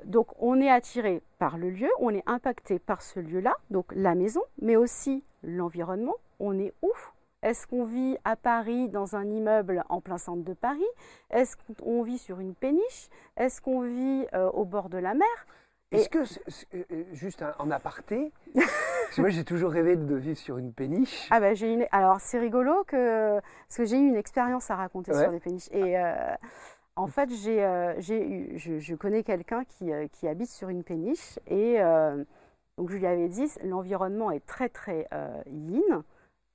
donc on est attiré par le lieu, on est impacté par ce lieu-là, donc la maison, mais aussi l'environnement. On est où? Est-ce qu'on vit à Paris dans un immeuble en plein centre de Paris? Est-ce qu'on vit sur une péniche? Est-ce qu'on vit euh, au bord de la mer? Est-ce que, euh, euh, juste en aparté, parce que moi j'ai toujours rêvé de vivre sur une péniche. Ah bah j'ai une... Alors c'est rigolo que... parce que j'ai eu une expérience à raconter sur les péniches. Et en fait, j'ai, j'ai je, je, connais quelqu'un qui, qui, habite sur une péniche et donc je lui avais dit l'environnement est très très yin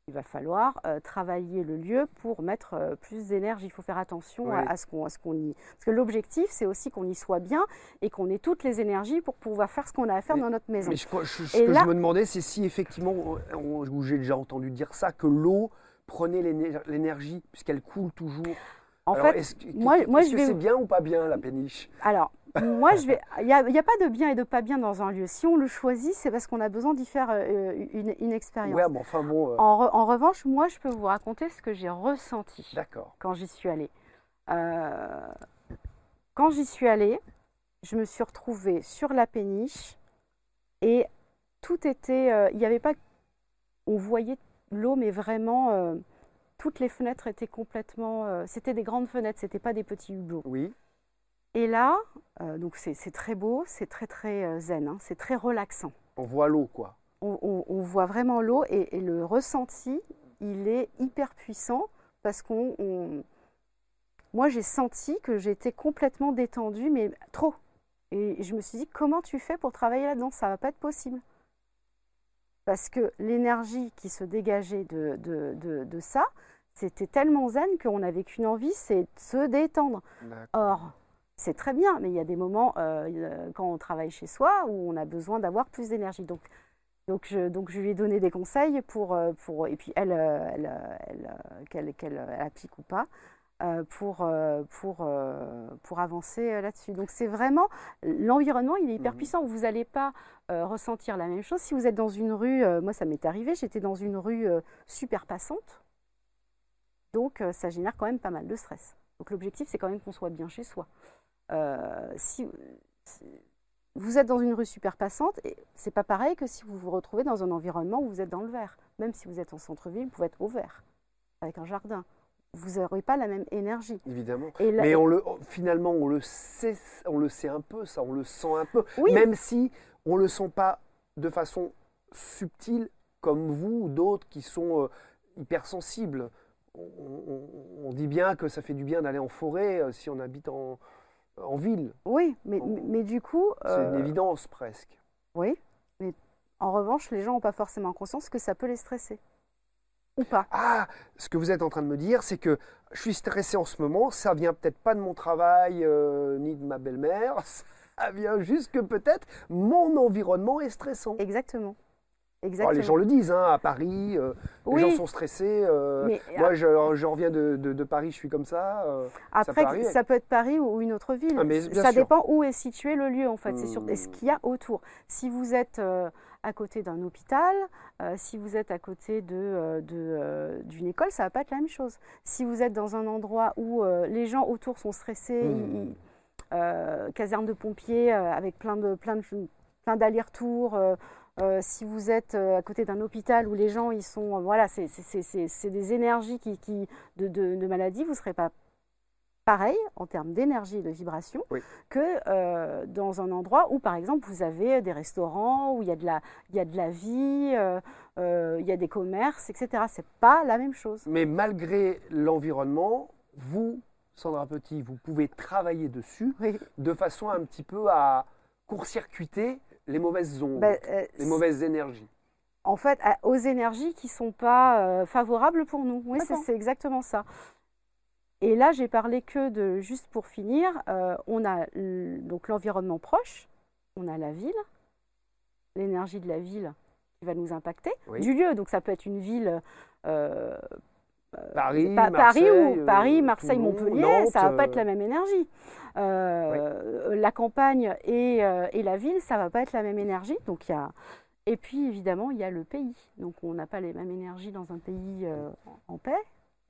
il va falloir euh, travailler le lieu pour mettre euh, plus d'énergie. Il faut faire attention à, ce qu'on y. Parce que l'objectif, c'est aussi qu'on y soit bien et qu'on ait toutes les énergies pour pouvoir faire ce qu'on a à faire dans notre maison. Mais ce que je me demandais, c'est si effectivement, j'ai déjà entendu dire ça, que l'eau prenait l'énergie puisqu'elle coule toujours. En fait, moi, moi je vais... c'est bien ou pas bien la péniche? Alors, moi, je vais. Il n'y a, a, pas de bien et de pas bien dans un lieu. Si on le choisit, c'est parce qu'on a besoin d'y faire euh, une, une, expérience. Ouais, enfin bon. Euh. En, en, revanche, moi, je peux vous raconter ce que j'ai ressenti. D'accord. Quand j'y suis allée. Euh, quand j'y suis allée, je me suis retrouvée sur la péniche et tout était. Il n'y avait pas. On voyait l'eau, mais vraiment. toutes les fenêtres étaient complètement. C'était des grandes fenêtres, c'était pas des petits hublots. Oui. Et là, euh, donc c'est très beau, c'est très très euh, zen, hein, c'est très relaxant. On voit l'eau, quoi. On, voit vraiment l'eau et, le ressenti, il est hyper puissant parce qu'on. Moi, j'ai senti que j'étais complètement détendue, mais trop. Et je me suis dit, comment tu fais pour travailler là-dedans? Ça va pas être possible. Parce que l'énergie qui se dégageait de, de, de ça, c'était tellement zen qu'on n'avait qu'une envie, c'est de se détendre. Or, c'est très bien, mais il y a des moments euh, quand on travaille chez soi où on a besoin d'avoir plus d'énergie. Donc, donc je, donc, je lui ai donné des conseils pour, euh, pour et puis elle, euh, elle, elle qu'elle, applique ou pas, pour, pour, pour avancer là-dessus. Donc c'est vraiment, l'environnement, il est hyper mmh puissant. Vous n'allez pas ressentir la même chose. Si vous êtes dans une rue, moi ça m'est arrivé, j'étais dans une rue super passante, donc ça génère quand même pas mal de stress. Donc l'objectif, c'est quand même qu'on soit bien chez soi. Euh, si, vous êtes dans une rue super passante, et c'est pas pareil que si vous vous retrouvez dans un environnement où vous êtes dans le vert. Même si vous êtes en centre-ville, vous pouvez être au vert, avec un jardin. Vous n'aurez pas la même énergie. Évidemment. Mais on le, finalement, on le, sait, on le sait un peu, ça, on le sent un peu. Même si on ne le sent pas de façon subtile, comme vous ou d'autres qui sont euh, hypersensibles. On, dit bien que ça fait du bien d'aller en forêt euh, si on habite en, en ville. Oui, mais, mais du coup... C'est une euh, évidence presque. Oui, mais en revanche, les gens n'ont pas forcément conscience que ça peut les stresser. Ou pas. Ah, ce que vous êtes en train de me dire, c'est que je suis stressé en ce moment, ça vient peut-être pas de mon travail euh, ni de ma belle-mère, ça vient juste que peut-être mon environnement est stressant. Exactement. Oh, les gens le disent, hein, à Paris, euh, les gens sont stressés. Euh, moi, je, reviens de, Paris, je suis comme ça. Euh, après, ça peut, être Paris ou une autre ville. Ah, ça dépend où est situé le lieu, en fait. C'est sur ce hmm. qu'il y a autour. Si vous êtes à côté d'un hôpital, si vous êtes à côté d'une de, d'une école, ça va pas être la même chose. Si vous êtes dans un endroit où les gens autour sont stressés, hmm. caserne de pompiers avec plein de plein de plein d'allers-retours euh, si vous êtes euh, à côté d'un hôpital où les gens ils sont, euh, voilà, c'est des énergies qui, qui de, de, de, maladie, vous ne serez pas pareil en termes d'énergie et de vibration que dans un endroit où, par exemple, vous avez des restaurants, où il y a de la, il y a de la vie, il y a des commerces, etc. C'est pas la même chose. Mais malgré l'environnement, vous, Sandra Petit, vous pouvez travailler dessus de façon un petit peu à court-circuiter les mauvaises ondes, ben, euh, les mauvaises énergies. En fait, aux énergies qui ne sont pas euh, favorables pour nous. Oui, c'est exactement ça. Et là, j'ai parlé que de, juste pour finir, euh, on a donc l'environnement proche, on a la ville, l'énergie de la ville qui va nous impacter, du lieu. Donc ça peut être une ville Paris, Marseille, ou Paris, Marseille, Montpellier, ça ça va pas être la même énergie. Euh, la campagne et, euh, et, la ville, ça va pas être la même énergie. Donc il y a et puis évidemment il y a le pays. Donc on n'a pas les mêmes énergies dans un pays euh, en paix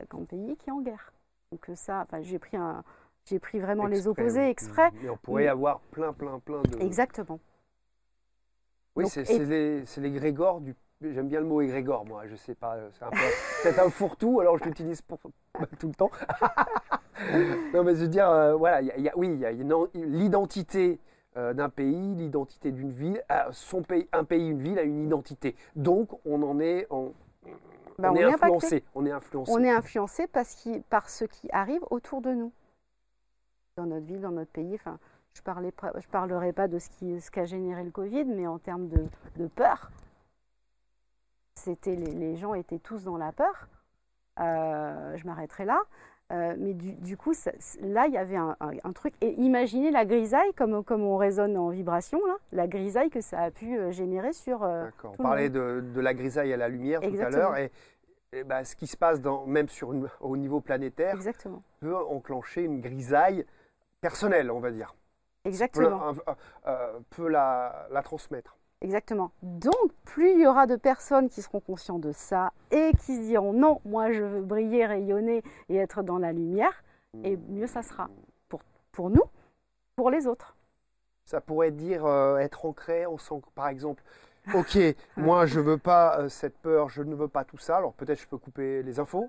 qu'un pays qui est en guerre. Donc ça, enfin j'ai pris un, j'ai pris vraiment les opposés exprès. Mais on pourrait y avoir plein, plein, plein de. Exactement. Oui, c'est les, les du J'aime bien le mot égrégore, moi. Je sais pas, c'est peut-être un fourre-tout, alors je l'utilise pour tout le temps. non, mais je veux dire, euh, voilà, y a, oui, il y a l'identité euh, d'un pays, l'identité d'une ville. Euh, son pays, un pays, une ville a une identité. Donc, on en est, on, bah, est, influencé. On est influencé. On est influencé parce par ce qui arrive autour de nous, dans notre ville, dans notre pays. Enfin, je ne parlerai pas de ce qu'a ce généré le Covid, mais en termes de, de peur, c'était les, gens étaient tous dans la peur. Euh, je m'arrêterai là. Euh, mais du, coup, là, il y avait un, truc. Et imaginez la grisaille, comme, comme on résonne en vibration, là, la grisaille que ça a pu euh, générer sur. D'accord. On parlait de, la grisaille à la lumière tout à l'heure. Et, bah, ce qui se passe dans, même sur au niveau planétaire Exactement. peut enclencher une grisaille personnelle, on va dire. Exactement. peut, peut la, la transmettre. Exactement. Donc, plus il y aura de personnes qui seront conscients de ça et qui se diront non, moi je veux briller, rayonner et être dans la lumière, et mieux ça sera pour, pour nous, pour les autres. Ça pourrait dire euh, être ancré, on sent par exemple, ok, moi je veux pas euh, cette peur, je ne veux pas tout ça, alors peut-être je peux couper les infos,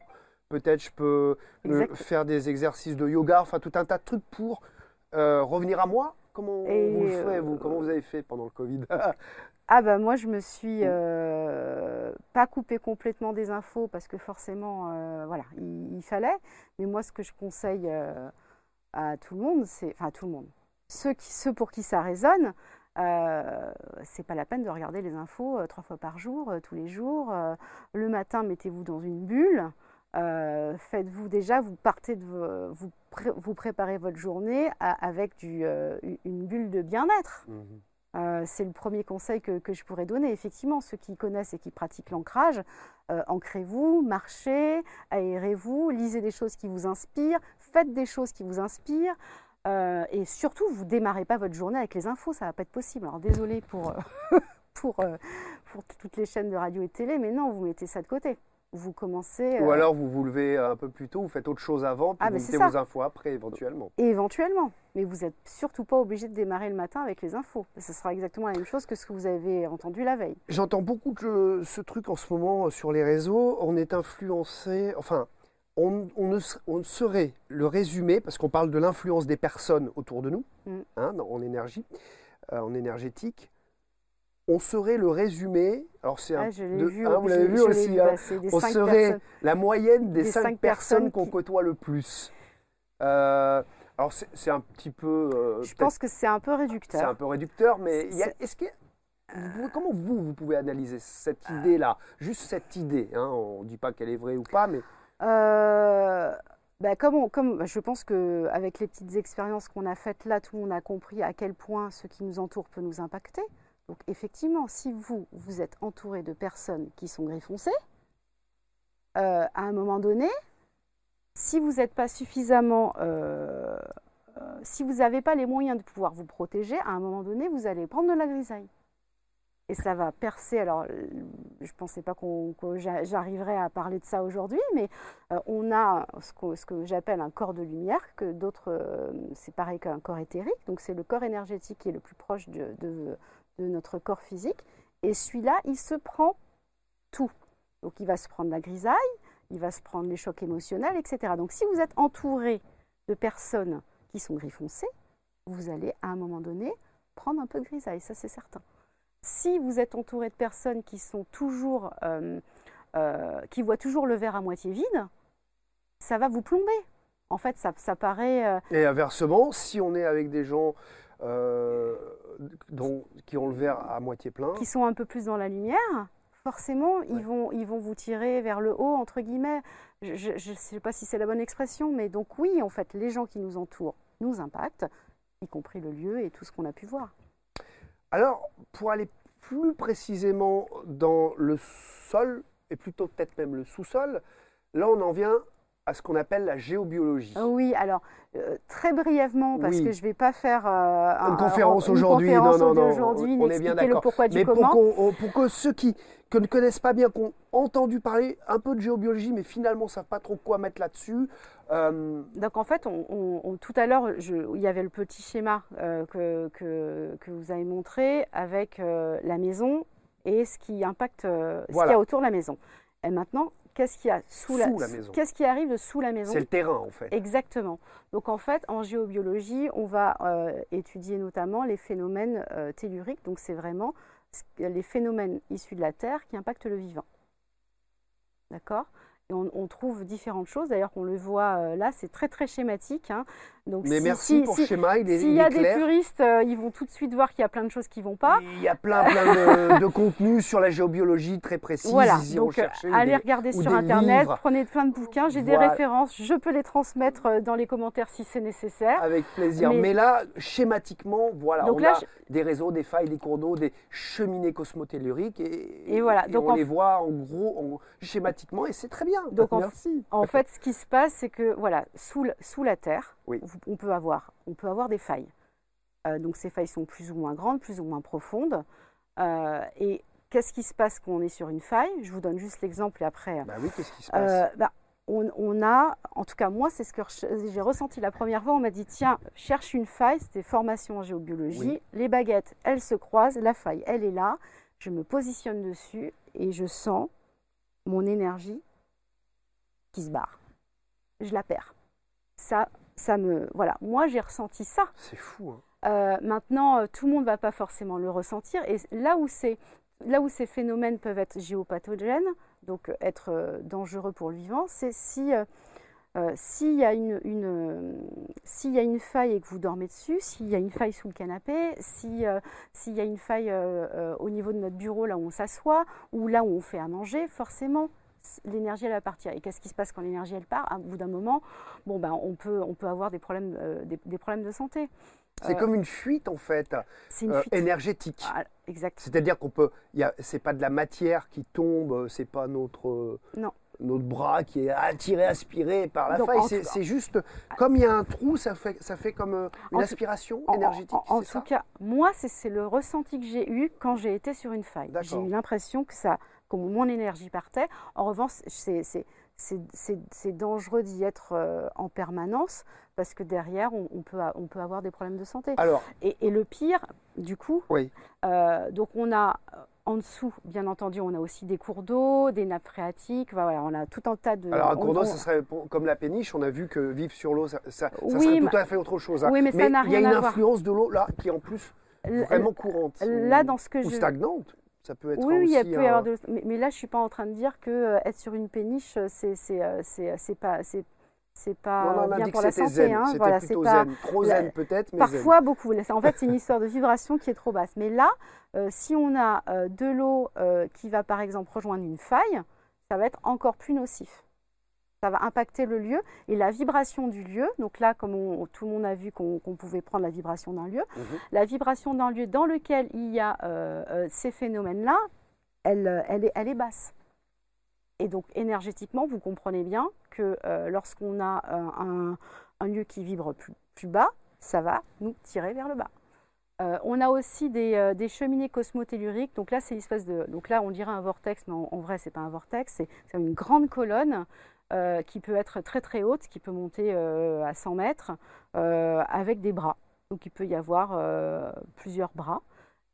peut-être je peux Exact. faire des exercices de yoga, enfin tout un tas de trucs pour euh, revenir à moi. Comment Et, vous le faites, euh, vous Comment vous avez fait pendant le Covid? Ah bah moi je me suis Mm. euh, pas coupé complètement des infos parce que forcément euh, voilà il, il fallait. Mais moi ce que je conseille euh, à tout le monde c'est enfin à tout le monde ceux qui ceux pour qui ça résonne euh, c'est pas la peine de regarder les infos euh, trois fois par jour euh, tous les jours le matin mettez-vous dans une bulle Euh, faites-vous déjà vous partez de vo- vous, pré- vous préparez votre journée à- avec du, euh, une bulle de bien-être Mhm. euh, c'est le premier conseil que, que je pourrais donner. Effectivement, ceux qui connaissent et qui pratiquent l'ancrage, ancrez-vous, marchez, aérez-vous, lisez des choses qui vous inspirent, faites des choses qui vous inspirent. et surtout, vous démarrez pas votre journée avec les infos, ça va pas être possible. Alors désolé pour, pour, pour toutes les chaînes de radio et de télé, mais non, vous mettez ça de côté. Vous commencez. Ou euh, alors vous vous levez un peu plus tôt, vous faites autre chose avant, puis Ah, vous mettez vos infos après éventuellement. Éventuellement, mais vous n'êtes surtout pas obligé de démarrer le matin avec les infos. Ce sera exactement la même chose que ce que vous avez entendu la veille. J'entends beaucoup de ce truc en ce moment euh, sur les réseaux. On est influencé, enfin, on, on ne, on serait le résumé, parce qu'on parle de l'influence des personnes autour de nous, Mm. hein, en énergie, euh, en énergétique. On serait le résumé, alors c'est un, Ah, vu, hein, vous l'avez vu aussi, vu hein, des on serait personnes. la moyenne des, Des cinq, cinq personnes qu'on qui- côtoie le plus. Euh, alors c'est un petit peu, euh, Je pense que c'est un peu c'est un réducteur. peu réducteur, mais est-ce que vous pouvez- comment vous vous pouvez analyser cette idée-là, juste cette idée hein, On ne dit pas qu'elle est vraie ou pas, mais Euh, bah, comme, on- comme je pense qu'avec les petites expériences qu'on a faites là, tout le monde a compris à quel point ce qui nous entoure peut nous impacter. Donc effectivement, si vous, vous êtes entouré de personnes qui sont griffoncées, euh, à un moment donné, si vous n'êtes pas suffisamment... euh, euh, si vous n'avez pas les moyens de pouvoir vous protéger, à un moment donné, vous allez prendre de la grisaille. Et ça va percer. Alors, je ne pensais pas qu'on, que j'a- j'arriverais à parler de ça aujourd'hui, mais on a ce que, j'appelle un corps de lumière, que d'autres, c'est pareil qu'un corps éthérique. Donc, c'est le corps énergétique qui est le plus proche de- de notre corps physique. Et celui-là, il se prend tout. Donc, il va se prendre la grisaille, il va se prendre les chocs émotionnels, etc. Donc, si vous êtes entouré de personnes qui sont griffoncées, vous allez à un moment donné prendre un peu de grisaille, ça c'est certain. Si vous êtes entouré de personnes qui sont toujours, euh, euh, qui voient toujours le verre à moitié vide, ça va vous plomber. En fait, ça, ça paraît. euh, et inversement, si on est avec des gens euh, dont- qui ont le verre à moitié plein, qui sont un peu plus dans la lumière, forcément, Ouais. ils, vont, ils vont vous tirer vers le haut, entre guillemets. Je ne sais pas si c'est la bonne expression, mais donc oui, en fait, les gens qui nous entourent nous impactent, y compris le lieu et tout ce qu'on a pu voir. alors pour aller plus précisément dans le sol, et plutôt peut-être même le sous-sol, là on en vient à ce qu'on appelle la géobiologie. Ah Oui, alors euh, très brièvement, parce Oui. que je ne vais pas faire euh, un- Une conférence aujourd'hui, non, non, non, aujourd'hui, on est bien d'accord. pourquoi du Mais pour, on- que ceux qui que ne connaissent pas bien, qui ont entendu parler un peu de géobiologie, mais finalement ne savent pas trop quoi mettre là-dessus, euh, Donc en fait, on- on- on- tout à l'heure, il y avait le petit schéma que, que, que vous avez montré avec la maison et ce qui impacte, ce Voilà. qu'il y a autour de la maison. Et maintenant, qu'est-ce qu'il y a sous, Sous la maison. Qu'est-ce qui arrive de sous la maison? C'est le terrain en fait. Exactement. Donc en fait, en géobiologie, on va euh, étudier notamment les phénomènes euh, telluriques. Donc c'est vraiment les phénomènes issus de la Terre qui impactent le vivant. D'accord? Et on, on trouve différentes choses. D'ailleurs, on le voit euh, là, c'est très très schématique. hein. Donc Mais si- merci si- pour si- schéma, il est, S'il il y a des puristes, euh, ils vont tout de suite voir qu'il y a plein de choses qui vont pas. Il y a plein, plein de, de contenus sur la géobiologie très précis. Voilà, donc euh, allez des- regarder sur Internet, livres. prenez plein de bouquins, j'ai Voilà. des références, je peux les transmettre dans les commentaires si c'est nécessaire. Avec plaisir. Mais- Mais, là, schématiquement, voilà, Donc on là, a je- des réseaux, des failles, des cours d'eau, des cheminées cosmotelluriques. Et, Et voilà, donc on en les voit en gros en- schématiquement et c'est très bien. Donc en- Merci. En fait, ce qui se passe, c'est que voilà, sous, la Terre, Oui. on peut avoir, on peut avoir des failles. donc ces failles sont plus ou moins grandes, plus ou moins profondes. et qu'est-ce qui se passe quand on est sur une faille? Je vous donne juste l'exemple et après. Bah oui, qu'est-ce qui se passe? bah, on, a, en tout cas moi, c'est ce que j'ai ressenti la première fois. On m'a dit tiens, cherche une faille. C'était formation en géobiologie. Les baguettes, elles se croisent. La faille, elle est là. Je me positionne dessus et je sens mon énergie qui se barre. Je la perds. Ça, ça me, voilà. Moi, j'ai ressenti ça. C'est fou. Hein. Euh, maintenant, euh, tout le monde ne va pas forcément le ressentir. Et là où, là où ces phénomènes peuvent être géopathogènes, donc être euh, dangereux pour le vivant, c'est si s'il y, a une, s'il y a une faille et que vous dormez dessus, s'il y a une faille sous le canapé, si, s'il y a une faille au niveau de notre bureau là où on s'assoit, ou là où on fait à manger, forcément, l'énergie elle va partir. Et qu'est-ce qui se passe quand l'énergie elle part? À bout d'un moment, bon ben on peut on peut avoir des problèmes des, problèmes de santé. C'est comme une fuite en fait, euh, énergétique. Ah, exact. C'est-à-dire qu'on peut, c'est pas de la matière qui tombe, c'est pas notre, notre bras qui est attiré, aspiré par la faille. C'est juste comme il y a un trou, ça fait, ça fait comme euh, une aspiration énergétique. En, tout cas, moi, c'est le ressenti que j'ai eu quand j'ai été sur une faille. J'ai eu l'impression que ça, comme mon énergie partait. En revanche, c'est c'est dangereux d'y être euh, en permanence parce que derrière, on, peut, on peut avoir des problèmes de santé. Alors, et, le pire, du coup, oui. Euh, donc on a en dessous, bien entendu, on a aussi des cours d'eau, des nappes phréatiques, voilà, on a tout un tas de... Alors un cours d'eau, ce serait comme la péniche, on a vu que vivre sur l'eau, ça, ça, serait tout à fait autre chose. Hein. Oui, mais, ça n'a rien Il y a une influence de l'eau là qui est en plus vraiment courante. Là, dans ce que ou stagnante ça peut être oui, oui, il peut y avoir de... mais, là, je suis pas en train de dire que euh, être sur une péniche, euh, c'est c'est euh, c'est pas c'est pas bien pour la santé. Zen. Hein. Voilà, c'est pas zen. trop zen peut-être, mais parfois zen. beaucoup. En fait, c'est une histoire de vibration qui est trop basse. Mais là, si on a de l'eau qui va par exemple rejoindre une faille, ça va être encore plus nocif ça va impacter le lieu et la vibration du lieu. Donc là, comme tout le monde a vu qu'on pouvait prendre la vibration d'un lieu, mhm. la vibration d'un lieu dans lequel il y a euh, euh, ces phénomènes-là, elle, euh, elle, est, elle, est, basse. Et donc énergétiquement, vous comprenez bien que lorsqu'on a un, un, lieu qui vibre plus, plus, bas, ça va nous tirer vers le bas. on a aussi des, des cheminées cosmotelluriques. Donc là, c'est l'espèce de. Donc là, on dirait un vortex, mais en, en vrai, c'est pas un vortex. C'est une grande colonne euh, qui peut être très très haute, qui peut monter euh, à 100 mètres, euh, avec des bras. Donc il peut y avoir plusieurs bras.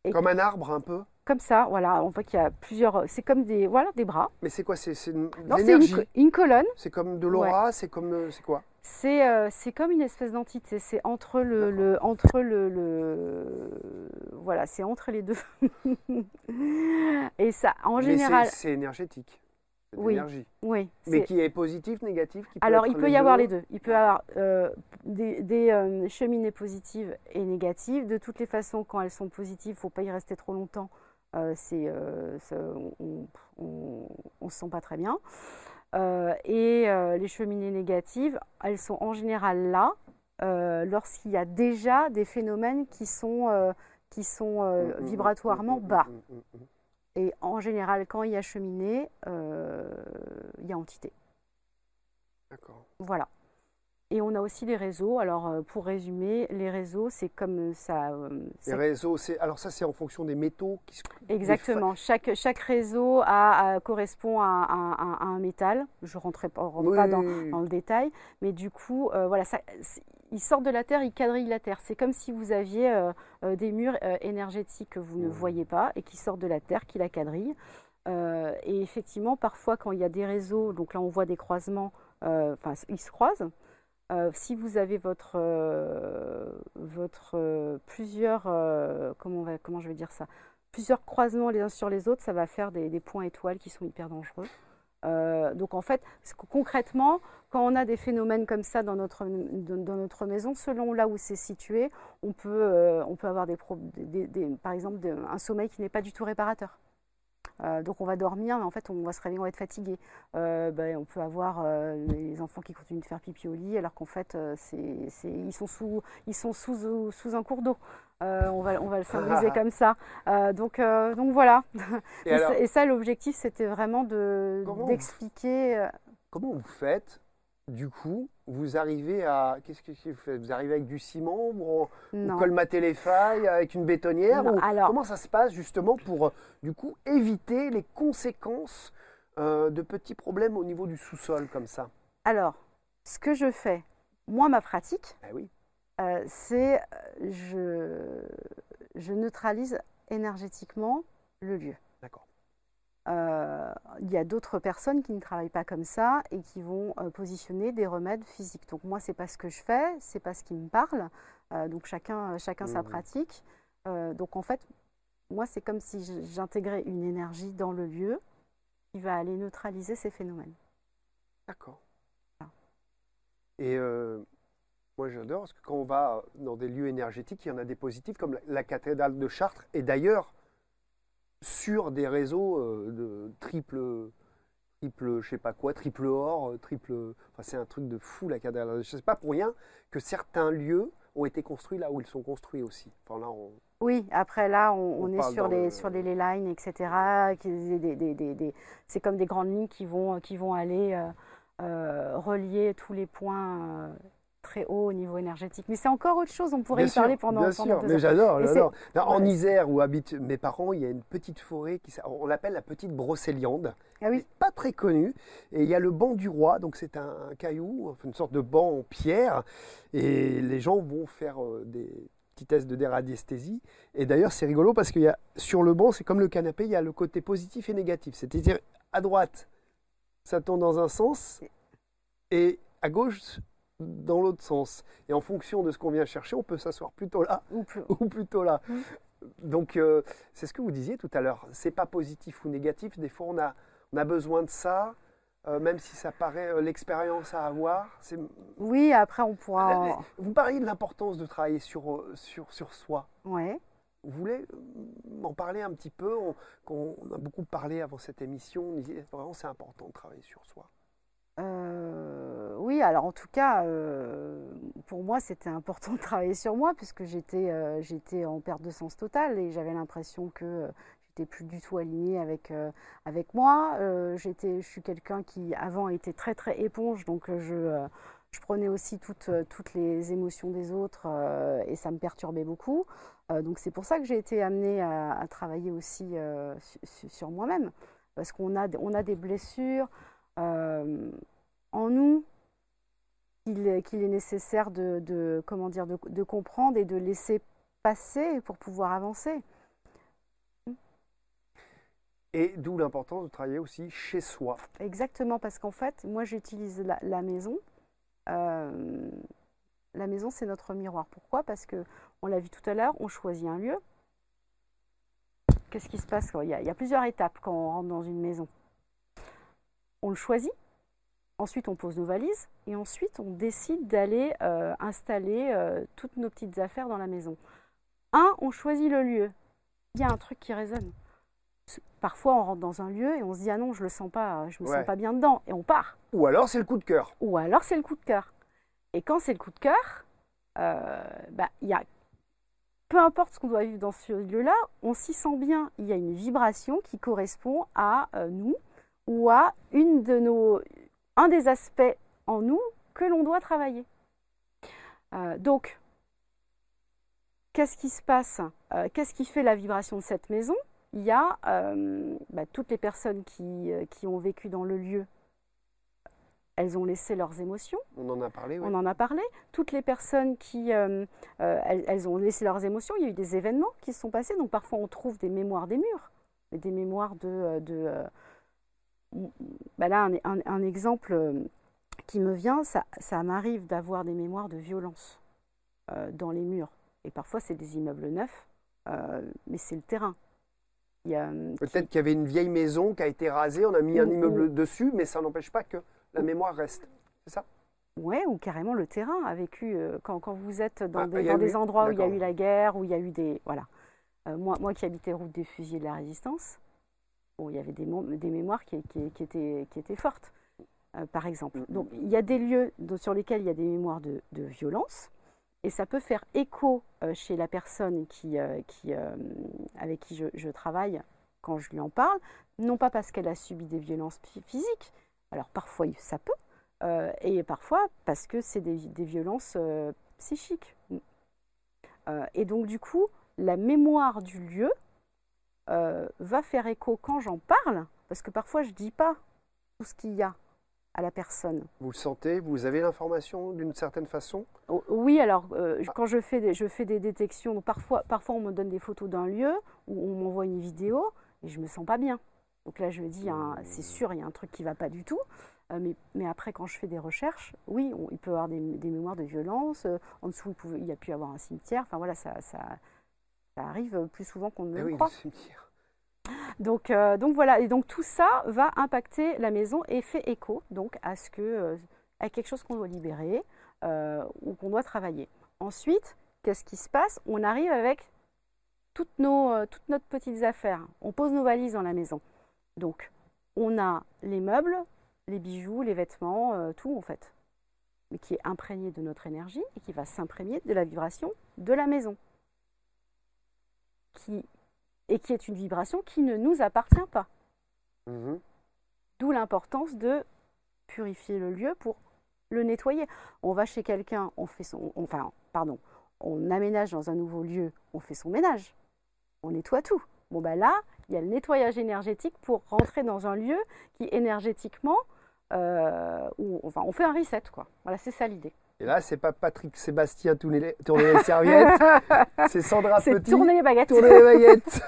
Et comme un arbre un peu? Comme ça, voilà. On voit qu'il y a plusieurs. C'est comme des, voilà, des bras. Mais c'est quoi? C'est une, une, une, colonne. C'est comme de l'aura C'est comme. C'est quoi? C'est c'est comme une espèce d'entité. C'est entre le, le, entre le, le voilà, c'est entre les deux. Et ça, en général. C'est énergétique oui, Oui. Mais qui est positif, négatif Alors, il peut y avoir les deux. Il peut y avoir euh, des, euh, cheminées positives et négatives. De toutes les façons, quand elles sont positives, il ne faut pas y rester trop longtemps. Euh, c'est, on ne se sent pas très bien. et les cheminées négatives, elles sont en général là lorsqu'il y a déjà des phénomènes qui sont, qui sont vibratoirement bas. Et en général, quand il y a cheminée, euh, il y a entité. D'accord. Voilà. Et on a aussi des réseaux. Alors, euh, pour résumer, les réseaux, c'est comme ça. Euh, les réseaux, c'est alors ça, c'est en fonction des métaux qui se. Exactement. Chaque, chaque réseau a, correspond à, un métal. Je ne rentrerai pas, rentre pas dans, dans, le détail, mais du coup, voilà, ça, ils sortent de la Terre, ils quadrillent la Terre. C'est comme si vous aviez euh, euh, des murs euh, énergétiques que vous ne mmh. voyez pas et qui sortent de la Terre, qui la quadrillent. et effectivement, parfois, quand il y a des réseaux, donc là on voit des croisements, enfin ils se croisent. si vous avez votre, votre plusieurs, comment, va, comment je vais dire ça, plusieurs croisements les uns sur les autres, ça va faire des, des points étoiles qui sont hyper dangereux. Euh, donc en fait, concrètement, quand on a des phénomènes comme ça dans notre, maison, selon là où c'est situé, on peut, euh, avoir des, des, par exemple un sommeil qui n'est pas du tout réparateur. Euh, donc on va dormir, mais en fait on va se réveiller, on va être fatigué. Ben, on peut avoir les enfants qui continuent de faire pipi au lit, alors qu'en fait c'est, ils sont sous, ils sont sous, sous un cours d'eau. Euh, on, va, on va le symboliser comme ça. Euh, donc, euh, donc voilà. Et, ça, l'objectif, c'était vraiment de, d'expliquer. comment vous faites du coup, vous arrivez à. Qu'est-ce que vous faites? Vous arrivez avec du ciment Vous, colmatez les failles avec une bétonnière Non, ou- alors- Comment ça se passe justement pour, euh, du coup, éviter les conséquences euh, de petits problèmes au niveau du sous-sol comme ça? Alors, ce que je fais, moi, ma pratique, oui. euh, c'est je, je neutralise énergétiquement le lieu. D'accord. Euh, Il y a d'autres personnes qui ne travaillent pas comme ça et qui vont euh, positionner des remèdes physiques. Donc moi, c'est pas ce que je fais, c'est pas ce qui me parle. Euh, donc chacun, chacun sa Mhm. pratique. Donc en fait, moi, c'est comme si j'intégrais une énergie dans le lieu qui va aller neutraliser ces phénomènes. D'accord. Et moi j'adore parce que quand on va dans des lieux énergétiques, il y en a des positifs comme la, la cathédrale de Chartres et d'ailleurs sur des réseaux euh, de triple, triple, je sais pas quoi, triple or, euh, triple. Enfin, c'est un truc de fou la cathédrale. Je sais pas pour rien que certains lieux ont été construits là où ils sont construits aussi. Enfin là, on- Oui, après là, on, On on est sur le- sur ley lines, etc. des- des- des- des- des- c'est comme des grandes lignes qui vont, qui vont aller euh, euh, relier tous les points euh, très hauts au niveau énergétique. Mais c'est encore autre chose, on pourrait Bien y parler pendant, bien pendant sûr, deux mais j'adore, j'adore. En ouais. Isère, où habitent mes parents, il y a une petite forêt qui on l'appelle la petite brocéliande. Ah oui, pas très connue. Et il y a le banc du roi, donc c'est un, un caillou, une sorte de banc en pierre. Et les gens vont faire euh, des petits tests de déradiesthésie. Et d'ailleurs, c'est rigolo parce qu'il y a sur le banc, c'est comme le canapé, il y a le côté positif et négatif. C'est-à-dire à droite, ça tourne dans un sens, et à gauche, dans l'autre sens. Et en fonction de ce qu'on vient chercher, on peut s'asseoir plutôt là ou plus. ou plutôt là. Mm. Donc, euh, c'est ce que vous disiez tout à l'heure. C'est pas positif ou négatif. Des fois, on a, on a besoin de ça, euh, même si ça paraît euh, l'expérience à avoir. Oui, après on pourra. Vous parliez de l'importance de travailler sur, sur, sur soi. Ouais. Vous voulez m'en parler un petit peu? On, on a beaucoup parlé avant cette émission. On disait vraiment c'est important de travailler sur soi. Oui, alors en tout cas, euh, pour moi, c'était important de travailler sur moi puisque j'étais euh, j'étais en perte de sens totale et j'avais l'impression que euh, j'étais plus du tout alignée avec, avec moi. Je suis quelqu'un qui avant était très très éponge, donc je, je prenais aussi toutes, toutes les émotions des autres et ça me perturbait beaucoup. Donc c'est pour ça que j'ai été amenée à, travailler aussi su- su- sur moi-même parce qu'on a, on a des blessures. en nous qu'il est, nécessaire de, de- comment dire, de, de comprendre et de laisser passer pour pouvoir avancer. Et d'où l'importance de travailler aussi chez soi. Exactement, parce qu'en fait, moi j'utilise la, la maison. Euh, la maison, c'est notre miroir. Pourquoi? Parce que, on l'a vu tout à l'heure, on choisit un lieu. Qu'est-ce qui se passe? Il y, a, il y a plusieurs étapes quand on rentre dans une maison. On le choisit, ensuite on pose nos valises, et ensuite on décide d'aller euh, installer euh, toutes nos petites affaires dans la maison. Un, on choisit le lieu. Il y a un truc qui résonne. Parfois, on rentre dans un lieu et on se dit ah non, je le sens pas, je me Ouais. sens pas bien dedans, et on part. Ou alors c'est le coup de cœur. Ou alors c'est le coup de cœur. Et quand c'est le coup de cœur, euh, bah, il y a, peu importe ce qu'on doit vivre dans ce lieu-là, on s'y sent bien. Il y a une vibration qui correspond à euh, nous ou à une de nos, un des aspects en nous que l'on doit travailler. Euh, donc, qu'est-ce qui se passe? Euh, Qu'est-ce qui fait la vibration de cette maison? Il y a euh, bah, toutes les personnes qui, qui ont vécu dans le lieu elles ont laissé leurs émotions, On en a parlé. ouais. on en a parlé. Toutes les personnes qui, elles, elles ont laissé leurs émotions, il y a eu des événements qui se sont passés, donc parfois on trouve des mémoires des murs, des mémoires de... de bah là, un, un- un exemple euh, qui me vient, ça, ça m'arrive d'avoir des mémoires de violence euh, dans les murs. Et parfois c'est des immeubles neufs, euh, mais c'est le terrain. Qui- Peut-être qu'il y avait une vieille maison qui a été rasée, on a mis un Ou- immeuble dessus, mais ça n'empêche pas que la mémoire reste. C'est ça? Ouais, ou carrément le terrain a vécu. euh, quand, quand vous êtes dans, Ah, des, eu- endroits où il y a eu la guerre, où il y a eu des. Voilà. Moi, moi qui habitais route des fusils de la résistance, il y avait des, mémoires qui, qui- qui étaient, qui étaient fortes, euh, par exemple. Mm, Donc mm, il y a des lieux sur lesquels il y a des mémoires de, de violence, et ça peut faire écho euh, chez la personne qui, euh, qui, avec qui je, je travaille quand je lui en parle, non pas parce qu'elle a subi des violences phy- physiques, alors parfois ça peut, et parfois parce que c'est des, violences psychiques. et donc du coup, la mémoire du lieu va faire écho quand j'en parle, parce que parfois je ne dis pas tout ce qu'il y a à la personne. Vous le sentez Vous avez l'information d'une certaine façon? Oui, alors euh, ah. quand je fais, des, je fais des détections, parfois, parfois on me donne des photos d'un lieu ou on m'envoie une vidéo et je me sens pas bien. Donc là je me dis, c'est sûr, il y a un truc qui va pas du tout. Euh, mais, mais, après, quand je fais des recherches, oui, il peut y avoir des, mémoires de violence. Euh, en dessous, il, pouvait, il, y a pu y avoir un cimetière. Enfin voilà, ça, ça, ça arrive plus souvent qu'on ne eh le oui, croit. Donc, euh, donc voilà, et donc tout ça va impacter la maison et fait écho donc à ce que euh, à quelque chose qu'on doit libérer euh, ou qu'on doit travailler. Ensuite, qu'est-ce qui se passe? On arrive avec toutes nos toutes notre petites affaires. On pose nos valises dans la maison. Donc, on a les meubles, les bijoux, les vêtements, tout en fait, mais qui est imprégné de notre énergie et qui va s'imprégner de la vibration de la maison, qui et qui est une vibration qui ne nous appartient pas. Mhm. D'où l'importance de purifier le lieu pour le nettoyer. On va chez quelqu'un, on fait son, enfin, pardon, on aménage dans un nouveau lieu, on fait son ménage, on nettoie tout. Bon ben là, il y a le nettoyage énergétique pour rentrer dans un lieu qui énergétiquement, euh, enfin, on fait un reset quoi. Voilà, c'est ça l'idée. Et là, c'est pas Patrick Sébastien tourner les, tourner les serviettes, c'est Sandra Petit. tourner les baguettes. Tourner les baguettes.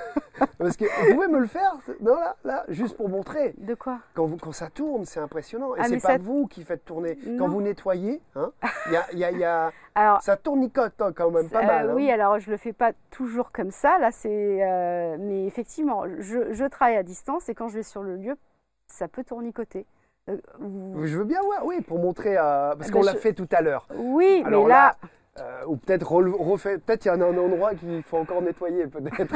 Parce que vous pouvez me le faire, non là, là, juste pour montrer. De quoi? Quand, vous, quand ça tourne, c'est impressionnant. Et ah, c'est pas vous qui faites tourner. Quand vous nettoyez, hein, y a, y a, y a... Alors, ça tournicote hein, quand même pas mal. Hein. Oui, alors je le fais pas toujours comme ça. Là, c'est, euh, mais effectivement, je, je travaille à distance et quand je vais sur le lieu, ça peut tournicoter. Euh, je veux bien voir, oui, pour montrer, euh, parce qu'on l'a fait tout à l'heure. Oui, mais là... Euh, ou peut-être refait, peut-être il y a un, endroit qu'il faut encore nettoyer, peut-être.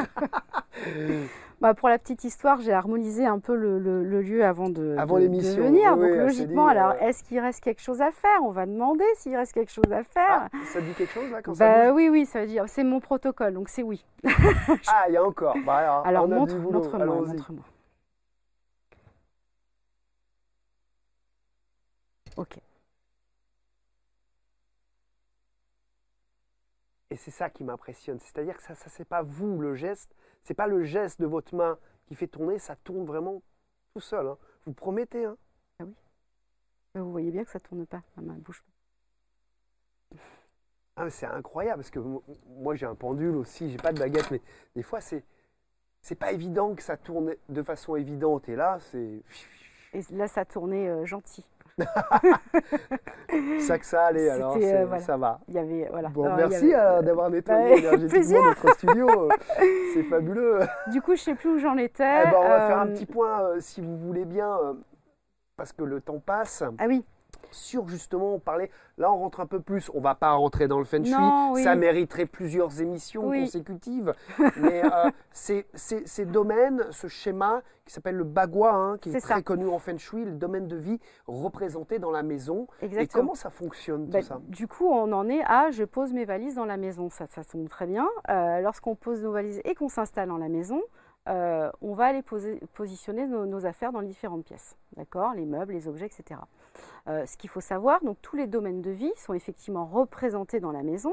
bah pour la petite histoire, j'ai harmonisé un peu le, lieu avant de, avant de, venir. donc logiquement, alors est-ce qu'il reste quelque chose à faire? On va demander s'il reste quelque chose à faire. Ah, ça dit quelque chose là quand bah, ça Oui, oui, ça veut dire. C'est mon protocole, donc c'est oui. ah, il y a encore. Bah, alors, montre-moi. montre moi Ok. Et c'est ça qui m'impressionne. C'est-à-dire que ça, ça c'est pas vous le geste, c'est pas le geste de votre main qui fait tourner, ça tourne vraiment tout seul. Hein. Vous promettez. Hein. Ah oui. Vous voyez bien que ça tourne pas, ma main ne bouge pas. Ah, c'est incroyable parce que moi j'ai un pendule aussi, j'ai pas de baguette, mais des fois c'est c'est pas évident que ça tourne de façon évidente. Et là, c'est. Et là, ça tournait euh, gentil. Ça que ça allait, alors euh, ça va. Il y avait, voilà. Bon, merci euh, d'avoir nettoyé énergétiquement notre studio. C'est fabuleux. Du coup, je sais plus où j'en étais. Eh ben, on va faire un petit point, si vous voulez bien, parce que le temps passe. Ah oui sur justement, on parlait, là on rentre un peu plus, on va pas rentrer dans le feng shui, ça mériterait plusieurs émissions consécutives, mais euh, ces, domaines, ce schéma qui s'appelle le bagua, hein, qui est, très connu en feng shui, le domaine de vie représenté dans la maison. Et comment ça fonctionne tout ben, ça? Du coup, on en est à je pose mes valises dans la maison, ça, ça tombe très bien. Euh, lorsqu'on pose nos valises et qu'on s'installe dans la maison, euh, on va aller positionner nos, affaires dans différentes pièces, d'accord? Les meubles, les objets, etc. Euh, ce qu'il faut savoir, donc tous les domaines de vie sont effectivement représentés dans la maison,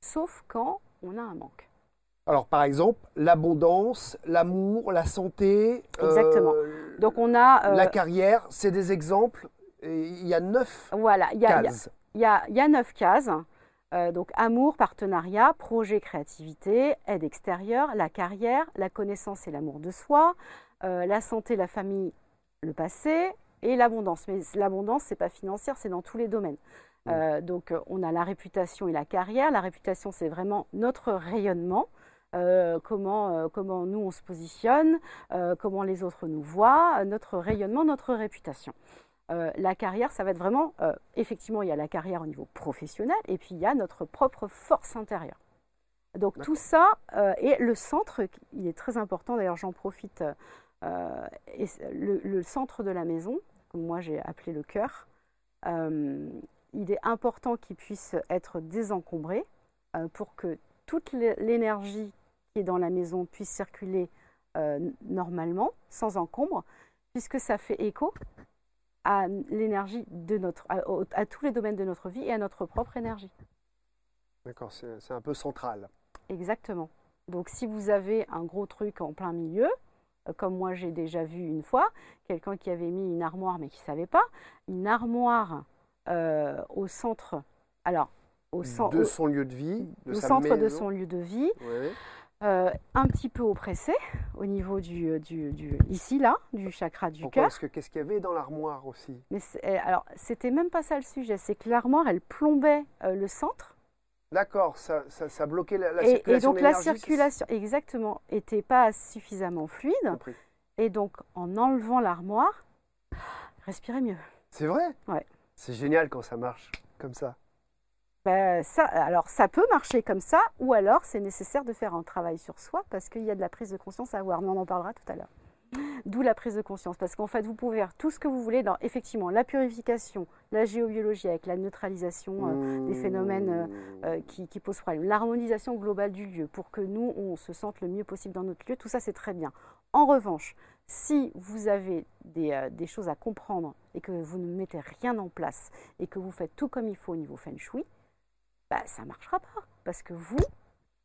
sauf quand on a un manque. Alors par exemple, l'abondance, l'amour, la santé. Euh, Exactement. donc on a la carrière, c'est des exemples. Il y a neuf voilà, cases. Il y a, il y a neuf cases. Euh, donc amour, partenariat, projet, créativité, aide extérieure, la carrière, la connaissance et l'amour de soi, euh, la santé, la famille, le passé et l'abondance. Mais l'abondance, c'est pas financière, c'est dans tous les domaines. Euh, donc on a la réputation et la carrière. La réputation, c'est vraiment notre rayonnement. comment, comment nous on se positionne, comment les autres nous voient, notre rayonnement, notre réputation. Euh, la carrière, ça va être vraiment, euh, effectivement, il y a la carrière au niveau professionnel et puis il y a notre propre force intérieure. Donc tout ça, euh, et le centre, il est très important, d'ailleurs j'en profite, et le, centre de la maison, comme moi j'ai appelé le cœur, il est important qu'il puisse être désencombré pour que toute l'énergie qui est dans la maison puisse circuler normalement, sans encombre, puisque ça fait écho à l'énergie de notre, à, à tous les domaines de notre vie et à notre propre énergie. D'accord, c'est un peu central. Exactement. Donc si vous avez un gros truc en plein milieu, euh, comme moi j'ai déjà vu une fois, quelqu'un qui avait mis une armoire mais qui ne savait pas, une armoire euh, au centre, alors au centre de son lieu de vie, au centre de son lieu de vie, euh, un petit peu oppressé au niveau du, du, du, ici là du chakra du cœur. Parce que qu'est-ce qu'il y avait dans l'armoire aussi? Mais alors c'était même pas ça le sujet, c'est que l'armoire elle plombait le centre D'accord, ça, ça, bloquait la, la circulation. Et donc la circulation, exactement, n'était pas suffisamment fluide. Et donc en enlevant l'armoire, respirez mieux. C'est vrai? Ouais. C'est génial quand ça marche comme ça. Ben, ça. Alors ça peut marcher comme ça, ou alors c'est nécessaire de faire un travail sur soi parce qu'il y a de la prise de conscience à avoir, mais on en parlera tout à l'heure. D'où la prise de conscience, parce qu'en fait, vous pouvez faire tout ce que vous voulez dans effectivement la purification, la géobiologie avec la neutralisation euh, des phénomènes euh, euh, qui, posent problème, l'harmonisation globale du lieu pour que nous, on se sente le mieux possible dans notre lieu, tout ça c'est très bien. En revanche, si vous avez des, choses à comprendre et que vous ne mettez rien en place et que vous faites tout comme il faut au niveau feng shui, bah, ça ne marchera pas. Parce que vous,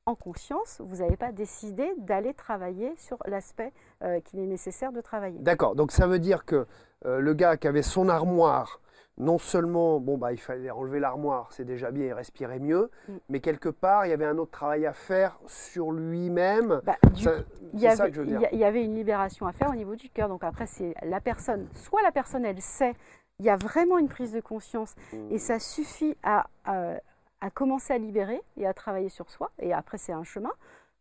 en conscience, vous n'avez pas décidé d'aller travailler sur l'aspect euh, qu'il est nécessaire de travailler. D'accord, donc ça veut dire que euh, le gars qui avait son armoire, non seulement, bon, bah, il fallait enlever l'armoire, c'est déjà bien, il respirait mieux, mm. mais quelque part, il y avait un autre travail à faire sur lui-même. Bah, il y, avait, il y avait une libération à faire au niveau du cœur. Donc après, c'est la personne, soit la personne, elle sait, il y a vraiment une prise de conscience, et ça suffit à à commencer à libérer et à travailler sur soi, et après c'est un chemin.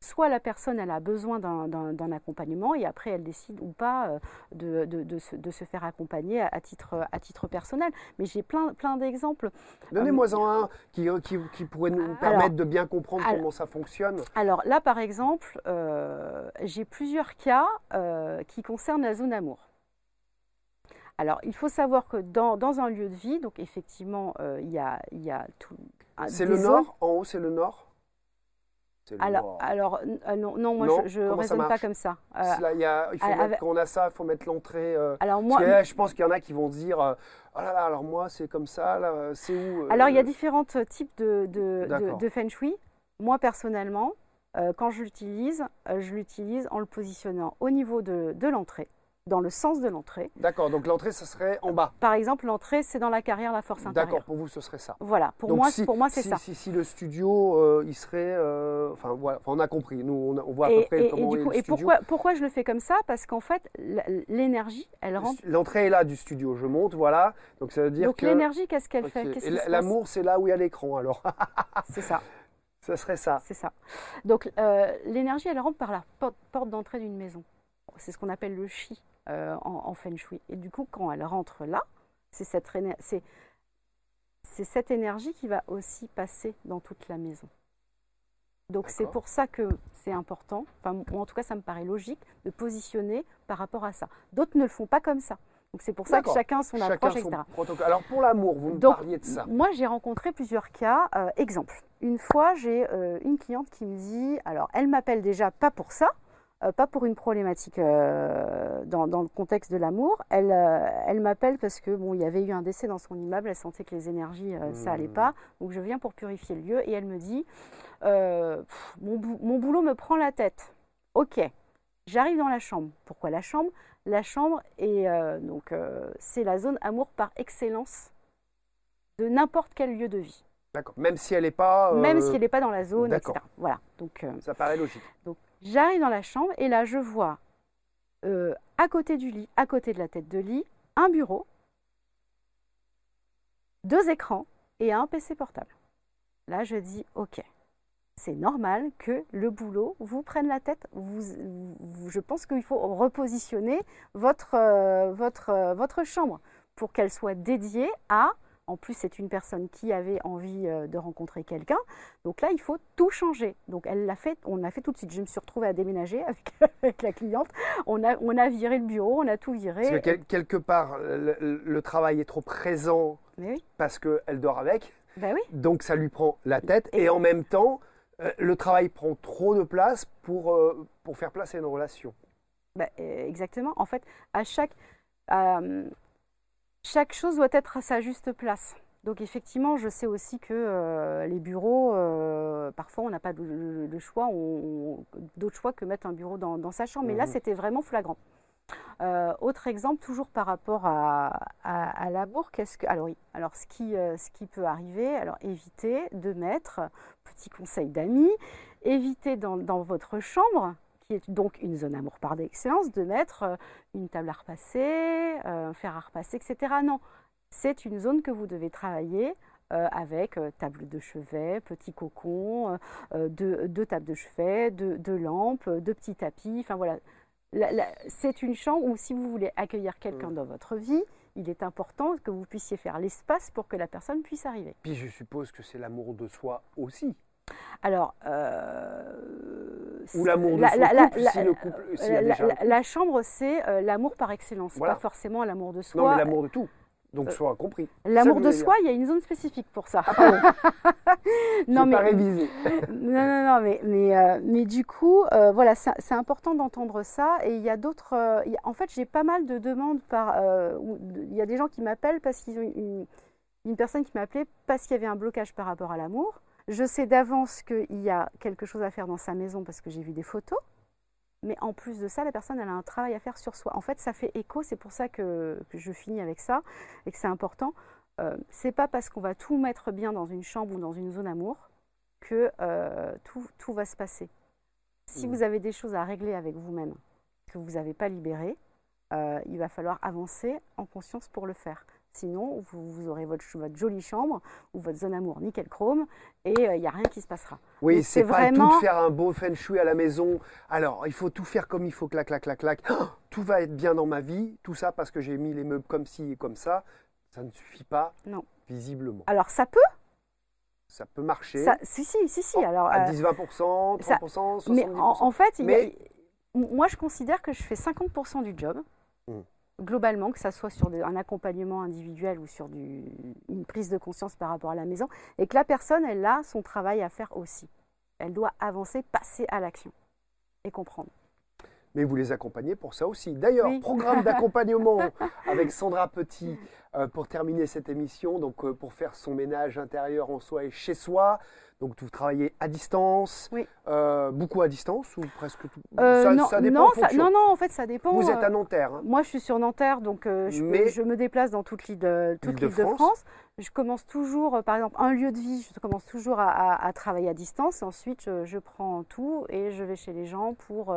Soit la personne elle a besoin d'un accompagnement et après elle décide ou pas euh, de, de, de, se, de se, faire accompagner à, titre, à titre personnel. Mais j'ai plein, plein d'exemples. Donnez-moi-en un qui, euh, qui, qui, pourrait nous permettre de bien comprendre comment ça fonctionne. Alors là par exemple, euh, j'ai plusieurs cas qui concernent la zone amour. Alors, il faut savoir que dans, dans un lieu de vie, donc effectivement, il y, a, y a tout, c'est le nord En haut, c'est le nord alors, alors euh, non, non, moi je ne raisonne pas comme ça. Euh, y a, il faut mettre, quand on a ça, il faut mettre l'entrée. Euh, alors moi, je pense qu'il y en a qui vont dire Oh là là, alors moi c'est comme ça, c'est où Alors il y a différents types de, de, de, de, feng shui. Moi personnellement, quand je l'utilise, je l'utilise en le positionnant au niveau de l'entrée dans le sens de l'entrée. D'accord, donc l'entrée, ce serait en bas. Par exemple, l'entrée, c'est dans la carrière, la force intérieure. D'accord, pour vous, ce serait ça. Voilà, pour moi, pour moi c'est ça. Si, si, le studio, euh, il serait... Euh, enfin, voilà, on a compris, nous, on, voit à peu près comment et, du coup, Et pourquoi, pourquoi je le fais comme ça? Parce qu'en fait, l'énergie, elle rentre... L'entrée est là du studio, je monte, voilà. Donc ça veut dire donc, l'énergie, qu'est-ce qu'elle fait? L'amour, c'est là où il y a l'écran, alors. c'est ça. Ce serait ça. C'est ça. Donc euh, l'énergie, elle rentre par la porte, porte d'entrée d'une maison. C'est ce qu'on appelle le chi. Euh, en, feng shui. Et du coup, quand elle rentre là, c'est cette, cette énergie qui va aussi passer dans toute la maison. Donc c'est pour ça que c'est important, enfin, en tout cas ça me paraît logique, de positionner par rapport à ça. D'autres ne le font pas comme ça. Donc c'est pour ça que chacun son approche, etc. Alors pour l'amour, vous me parliez de ça. Moi j'ai rencontré plusieurs cas. Euh, exemple, une fois j'ai euh, une cliente qui me dit, alors elle m'appelle déjà pas pour ça, euh, pas pour une problématique euh, dans, le contexte de l'amour. Elle, euh, elle m'appelle parce que bon, il y avait eu un décès dans son immeuble. Elle sentait que les énergies, ça allait mmh. pas. Donc je viens pour purifier le lieu et elle me dit mon, mon, boulot me prend la tête. Ok, j'arrive dans la chambre. Pourquoi la chambre? La chambre est donc c'est la zone amour par excellence de n'importe quel lieu de vie. D'accord. Même si elle n'est pas. Même si elle n'est pas dans la zone, etc. Voilà. Donc. ça paraît logique. Donc J'arrive dans la chambre et là, je vois euh, à côté du lit, à côté de la tête de lit, un bureau, deux écrans et un PC portable. Là, je dis OK. C'est normal que le boulot vous prenne la tête. je pense qu'il faut repositionner votre, euh, votre, euh, votre chambre pour qu'elle soit dédiée à en plus, c'est une personne qui avait envie euh, de rencontrer quelqu'un. Donc là, il faut tout changer. Donc elle l'a fait, on a fait tout de suite. Je me suis retrouvée à déménager avec, la cliente. On a, on a viré le bureau, on a tout viré. Parce que quelque part, le, travail est trop présent parce qu'elle dort avec. Ben oui. Donc ça lui prend la tête. Et, en même temps, euh, le travail prend trop de place pour, euh, pour faire place à une relation. Ben, exactement. En fait, à chaque chaque chose doit être à sa juste place. Donc effectivement, je sais aussi que euh, les bureaux, euh, parfois on n'a pas de, choix, d'autre choix que mettre un bureau dans, sa chambre. Mais là, mhm. c'était vraiment flagrant. Euh, autre exemple, toujours par rapport à, la bourre, ce que, alors oui, alors ce qui, ce qui peut arriver, alors évitez de mettre, petit conseil d'amis, évitez dans, dans, votre chambre, qui est donc une zone amour par excellence, de mettre une table à repasser, un fer à repasser, etc. Non, c'est une zone que vous devez travailler euh, avec euh, table de chevet, petit cocon, euh, deux, tables de chevet, deux, lampes, deux petits tapis. Enfin voilà, c'est une chambre où si vous voulez accueillir quelqu'un mm. dans votre vie, il est important que vous puissiez faire l'espace pour que la personne puisse arriver. Puis je suppose que c'est l'amour de soi aussi. Alors, ou l'amour de la, si le couple, la, chambre, c'est l'amour par excellence, pas forcément l'amour de soi. Non, mais l'amour de tout. Donc, euh, soit compris. L'amour de soi, il y a une zone spécifique pour ça. Ah, non, mais, pas révisé. non, non, non, mais, mais, euh, mais du coup, euh, voilà, c'est important d'entendre ça. Et il y a d'autres. en fait, j'ai pas mal de demandes par. Il y a des gens qui m'appellent parce qu'ils ont une, une personne qui m'a appelé parce qu'il y avait un blocage par rapport à l'amour. Je sais d'avance qu'il y a quelque chose à faire dans sa maison parce que j'ai vu des photos mais en plus de ça, la personne elle a un travail à faire sur soi. En fait, ça fait écho, c'est pour ça que, je finis avec ça et que c'est important. Euh, c'est pas parce qu'on va tout mettre bien dans une chambre ou dans une zone amour que euh, tout, tout, va se passer. Si mmh. vous avez des choses à régler avec vous-même que vous n'avez pas libérées, euh, il va falloir avancer en conscience pour le faire. Sinon, vous, aurez votre, votre, jolie chambre ou votre zone amour nickel chrome et il euh, n'y a rien qui se passera. Oui, c'est pas vraiment... tout de faire un beau feng shui à la maison. Alors, il faut tout faire comme il faut, clac, clac, clac, clac. tout va être bien dans ma vie. Tout ça parce que j'ai mis les meubles comme ci et comme ça. Ça ne suffit pas, non. visiblement. Alors, ça peut. Ça peut marcher. si, si, si, si. alors, à 10-20%, 30%, ça, 70%. Mais en, fait, moi, je considère que je fais 50% du job. Globalement, que ce soit sur un accompagnement individuel ou sur une prise de conscience par rapport à la maison, et que la personne, elle a son travail à faire aussi. Elle doit avancer, passer à l'action et comprendre. Mais vous les accompagnez pour ça aussi. D'ailleurs, programme d'accompagnement avec Sandra Petit euh, pour terminer cette émission, donc euh, pour faire son ménage intérieur en soi et chez soi, donc vous travaillez à distance, euh, beaucoup à distance ou presque tout? Euh, non, ça dépend non, non, en fait ça dépend. Vous êtes à Nanterre. Hein. Moi je suis sur Nanterre, donc je, me déplace dans toute l'île de, de, France. Je commence toujours, par exemple, un lieu de vie, je commence toujours à, travailler à distance. ensuite, je, je, prends tout et je vais chez les gens pour,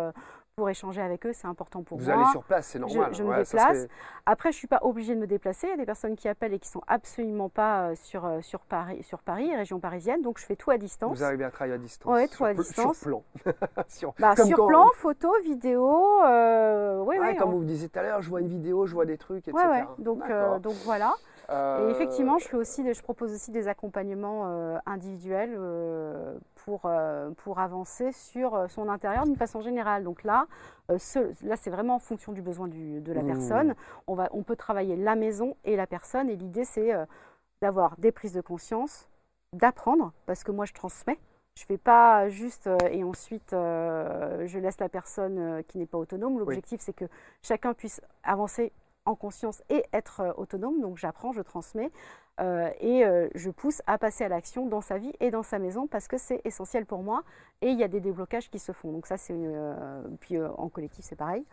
pour échanger avec eux, c'est important pour moi. Vous allez sur place, c'est normal. Je, me déplace. Après, je ne suis pas obligée de me déplacer. Il y a des personnes qui appellent et qui ne sont absolument pas euh, sur, euh, sur, Paris, sur Paris, région parisienne. Donc, je fais tout à distance. Vous arrivez à travailler à distance Oui, tout à distance. Sur plan. sur, bah, sur plan, photo, vidéo. Euh, oui, ouais, comme vous me disiez tout à l'heure, je vois une vidéo, je vois des trucs, etc. Donc, donc voilà. Et effectivement, je, fais aussi, je propose aussi des accompagnements individuels pour, euh, pour avancer sur euh, son intérieur d'une façon générale. Donc là, euh, là c'est vraiment en fonction du besoin de la mmh. personne. On, va, on peut travailler la maison et la personne. Et l'idée, c'est d'avoir des prises de conscience, d'apprendre, parce que moi, je transmets. Je ne fais pas juste et ensuite je laisse la personne qui n'est pas autonome. L'objectif, c'est que chacun puisse avancer en conscience et être autonome. Donc j'apprends, je transmets. Euh, et euh, je pousse à passer à l'action dans sa vie et dans sa maison parce que c'est essentiel pour moi et il y a des déblocages qui se font. Donc ça c'est euh, puis en collectif c'est pareil.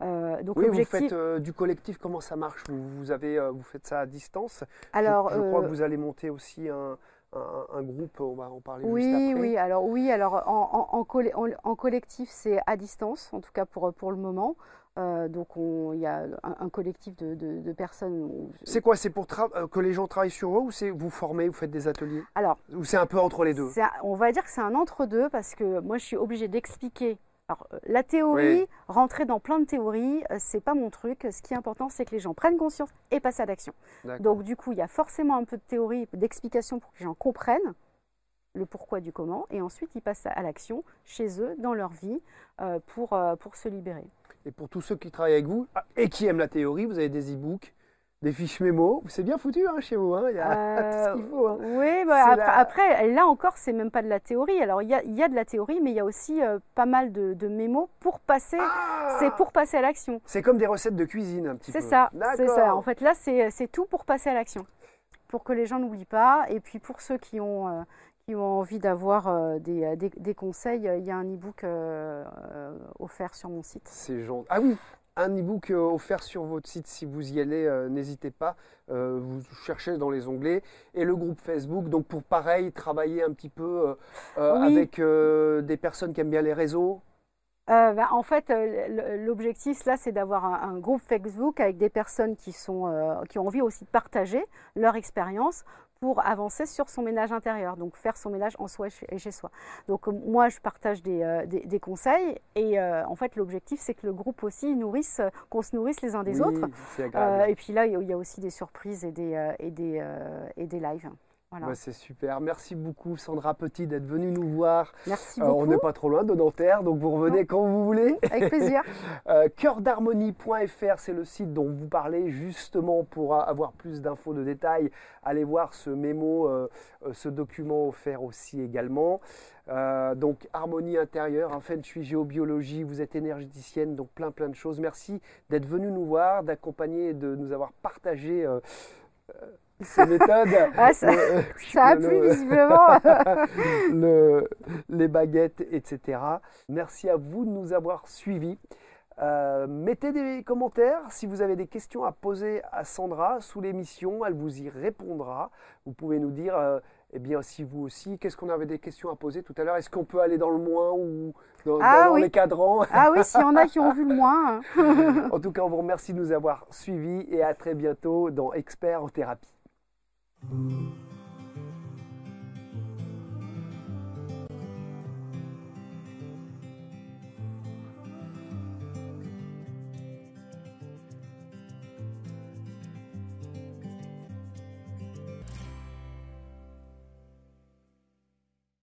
donc oui, vous faites du collectif comment ça marche? Vous, vous, avez vous faites ça à distance? Alors je, crois que vous allez monter aussi un, un, groupe, on va en parler oui, juste après. Oui, alors oui, alors en, en, en collectif c'est à distance en tout cas pour, pour le moment. Euh, donc il y a un, collectif de, personnes. C'est quoi C'est pour euh, que les gens travaillent sur eux ou c'est vous formez, vous faites des ateliers Alors, ou c'est un peu entre les deux On va dire que c'est un entre deux parce que moi je suis obligée d'expliquer. Alors, euh, la théorie, rentrer dans plein de théories, c'est pas mon truc. Ce qui est important, c'est que les gens prennent conscience et passent à l'action. Donc, du coup, il y a forcément un peu de théorie, d'explication pour que les gens comprennent le pourquoi du comment, et ensuite ils passent à l'action chez eux, dans leur vie, pour, pour se libérer. Et pour tous ceux qui travaillent avec vous ah, et qui aiment la théorie, vous avez des e-books, des fiches mémo. C'est bien foutu hein, chez vous, hein. il y a tout ce qu'il faut. Hein. Oui, bah, après, après, là encore, c'est même pas de la théorie. Alors il y a, y a, de la théorie, mais il y a aussi pas mal de, de mémos pour passer. Ah c'est pour passer à l'action. C'est comme des recettes de cuisine un petit peu. C'est ça, c'est ça. En fait, là, c'est tout pour passer à l'action, pour que les gens n'oublient pas. Et puis pour ceux qui ont qui ont envie d'avoir euh, des, des, des, conseils, il y a un e-book euh, offert sur mon site. C'est gentil. Ah oui, un e-book offert sur votre site. Si vous y allez, euh, n'hésitez pas. vous cherchez dans les onglets. Et le groupe Facebook, donc pour pareil, travailler un petit peu avec des personnes qui aiment bien les réseaux. Bah, en fait, l'objectif là, c'est d'avoir un, un, groupe Facebook avec des personnes qui, sont, qui ont envie aussi de partager leur expérience pour avancer sur son ménage intérieur, donc faire son ménage en soi et chez soi. Donc euh, moi, je partage des, euh, des, conseils et euh, en fait, l'objectif, c'est que le groupe aussi nourrisse, qu'on se nourrisse les uns des autres. et puis là, il y a aussi des surprises et des, et des, et des lives. Bah, c'est super. Merci beaucoup Sandra Petit d'être venue nous voir. Merci beaucoup. on n'est pas trop loin de Nanterre, donc vous revenez quand vous voulez. Avec plaisir. euh, Cœurdarmonie.fr, c'est le site dont vous parlez justement pour avoir plus d'infos, de détails. Allez voir ce mémo, euh, euh, ce document offert aussi également. Euh, donc harmonie intérieure, un feng shui, géobiologie, vous êtes énergéticienne, donc plein plein de choses. Merci d'être venu nous voir, d'accompagner et de nous avoir partagé ces méthodes. Ah, ça, a plu visiblement. les baguettes, etc. Merci à vous de nous avoir suivis. Euh, mettez des commentaires si vous avez des questions à poser à Sandra sous l'émission, elle vous y répondra. Vous pouvez nous dire, euh, eh bien, si vous aussi, qu'est-ce qu'on avait des questions à poser tout à l'heure? Est-ce qu'on peut aller dans le moins ou dans, ah les cadrans? Ah oui, s'il y en a qui ont vu le moins. en tout cas, on vous remercie de nous avoir suivis et à très bientôt dans Experts en thérapie. Thank.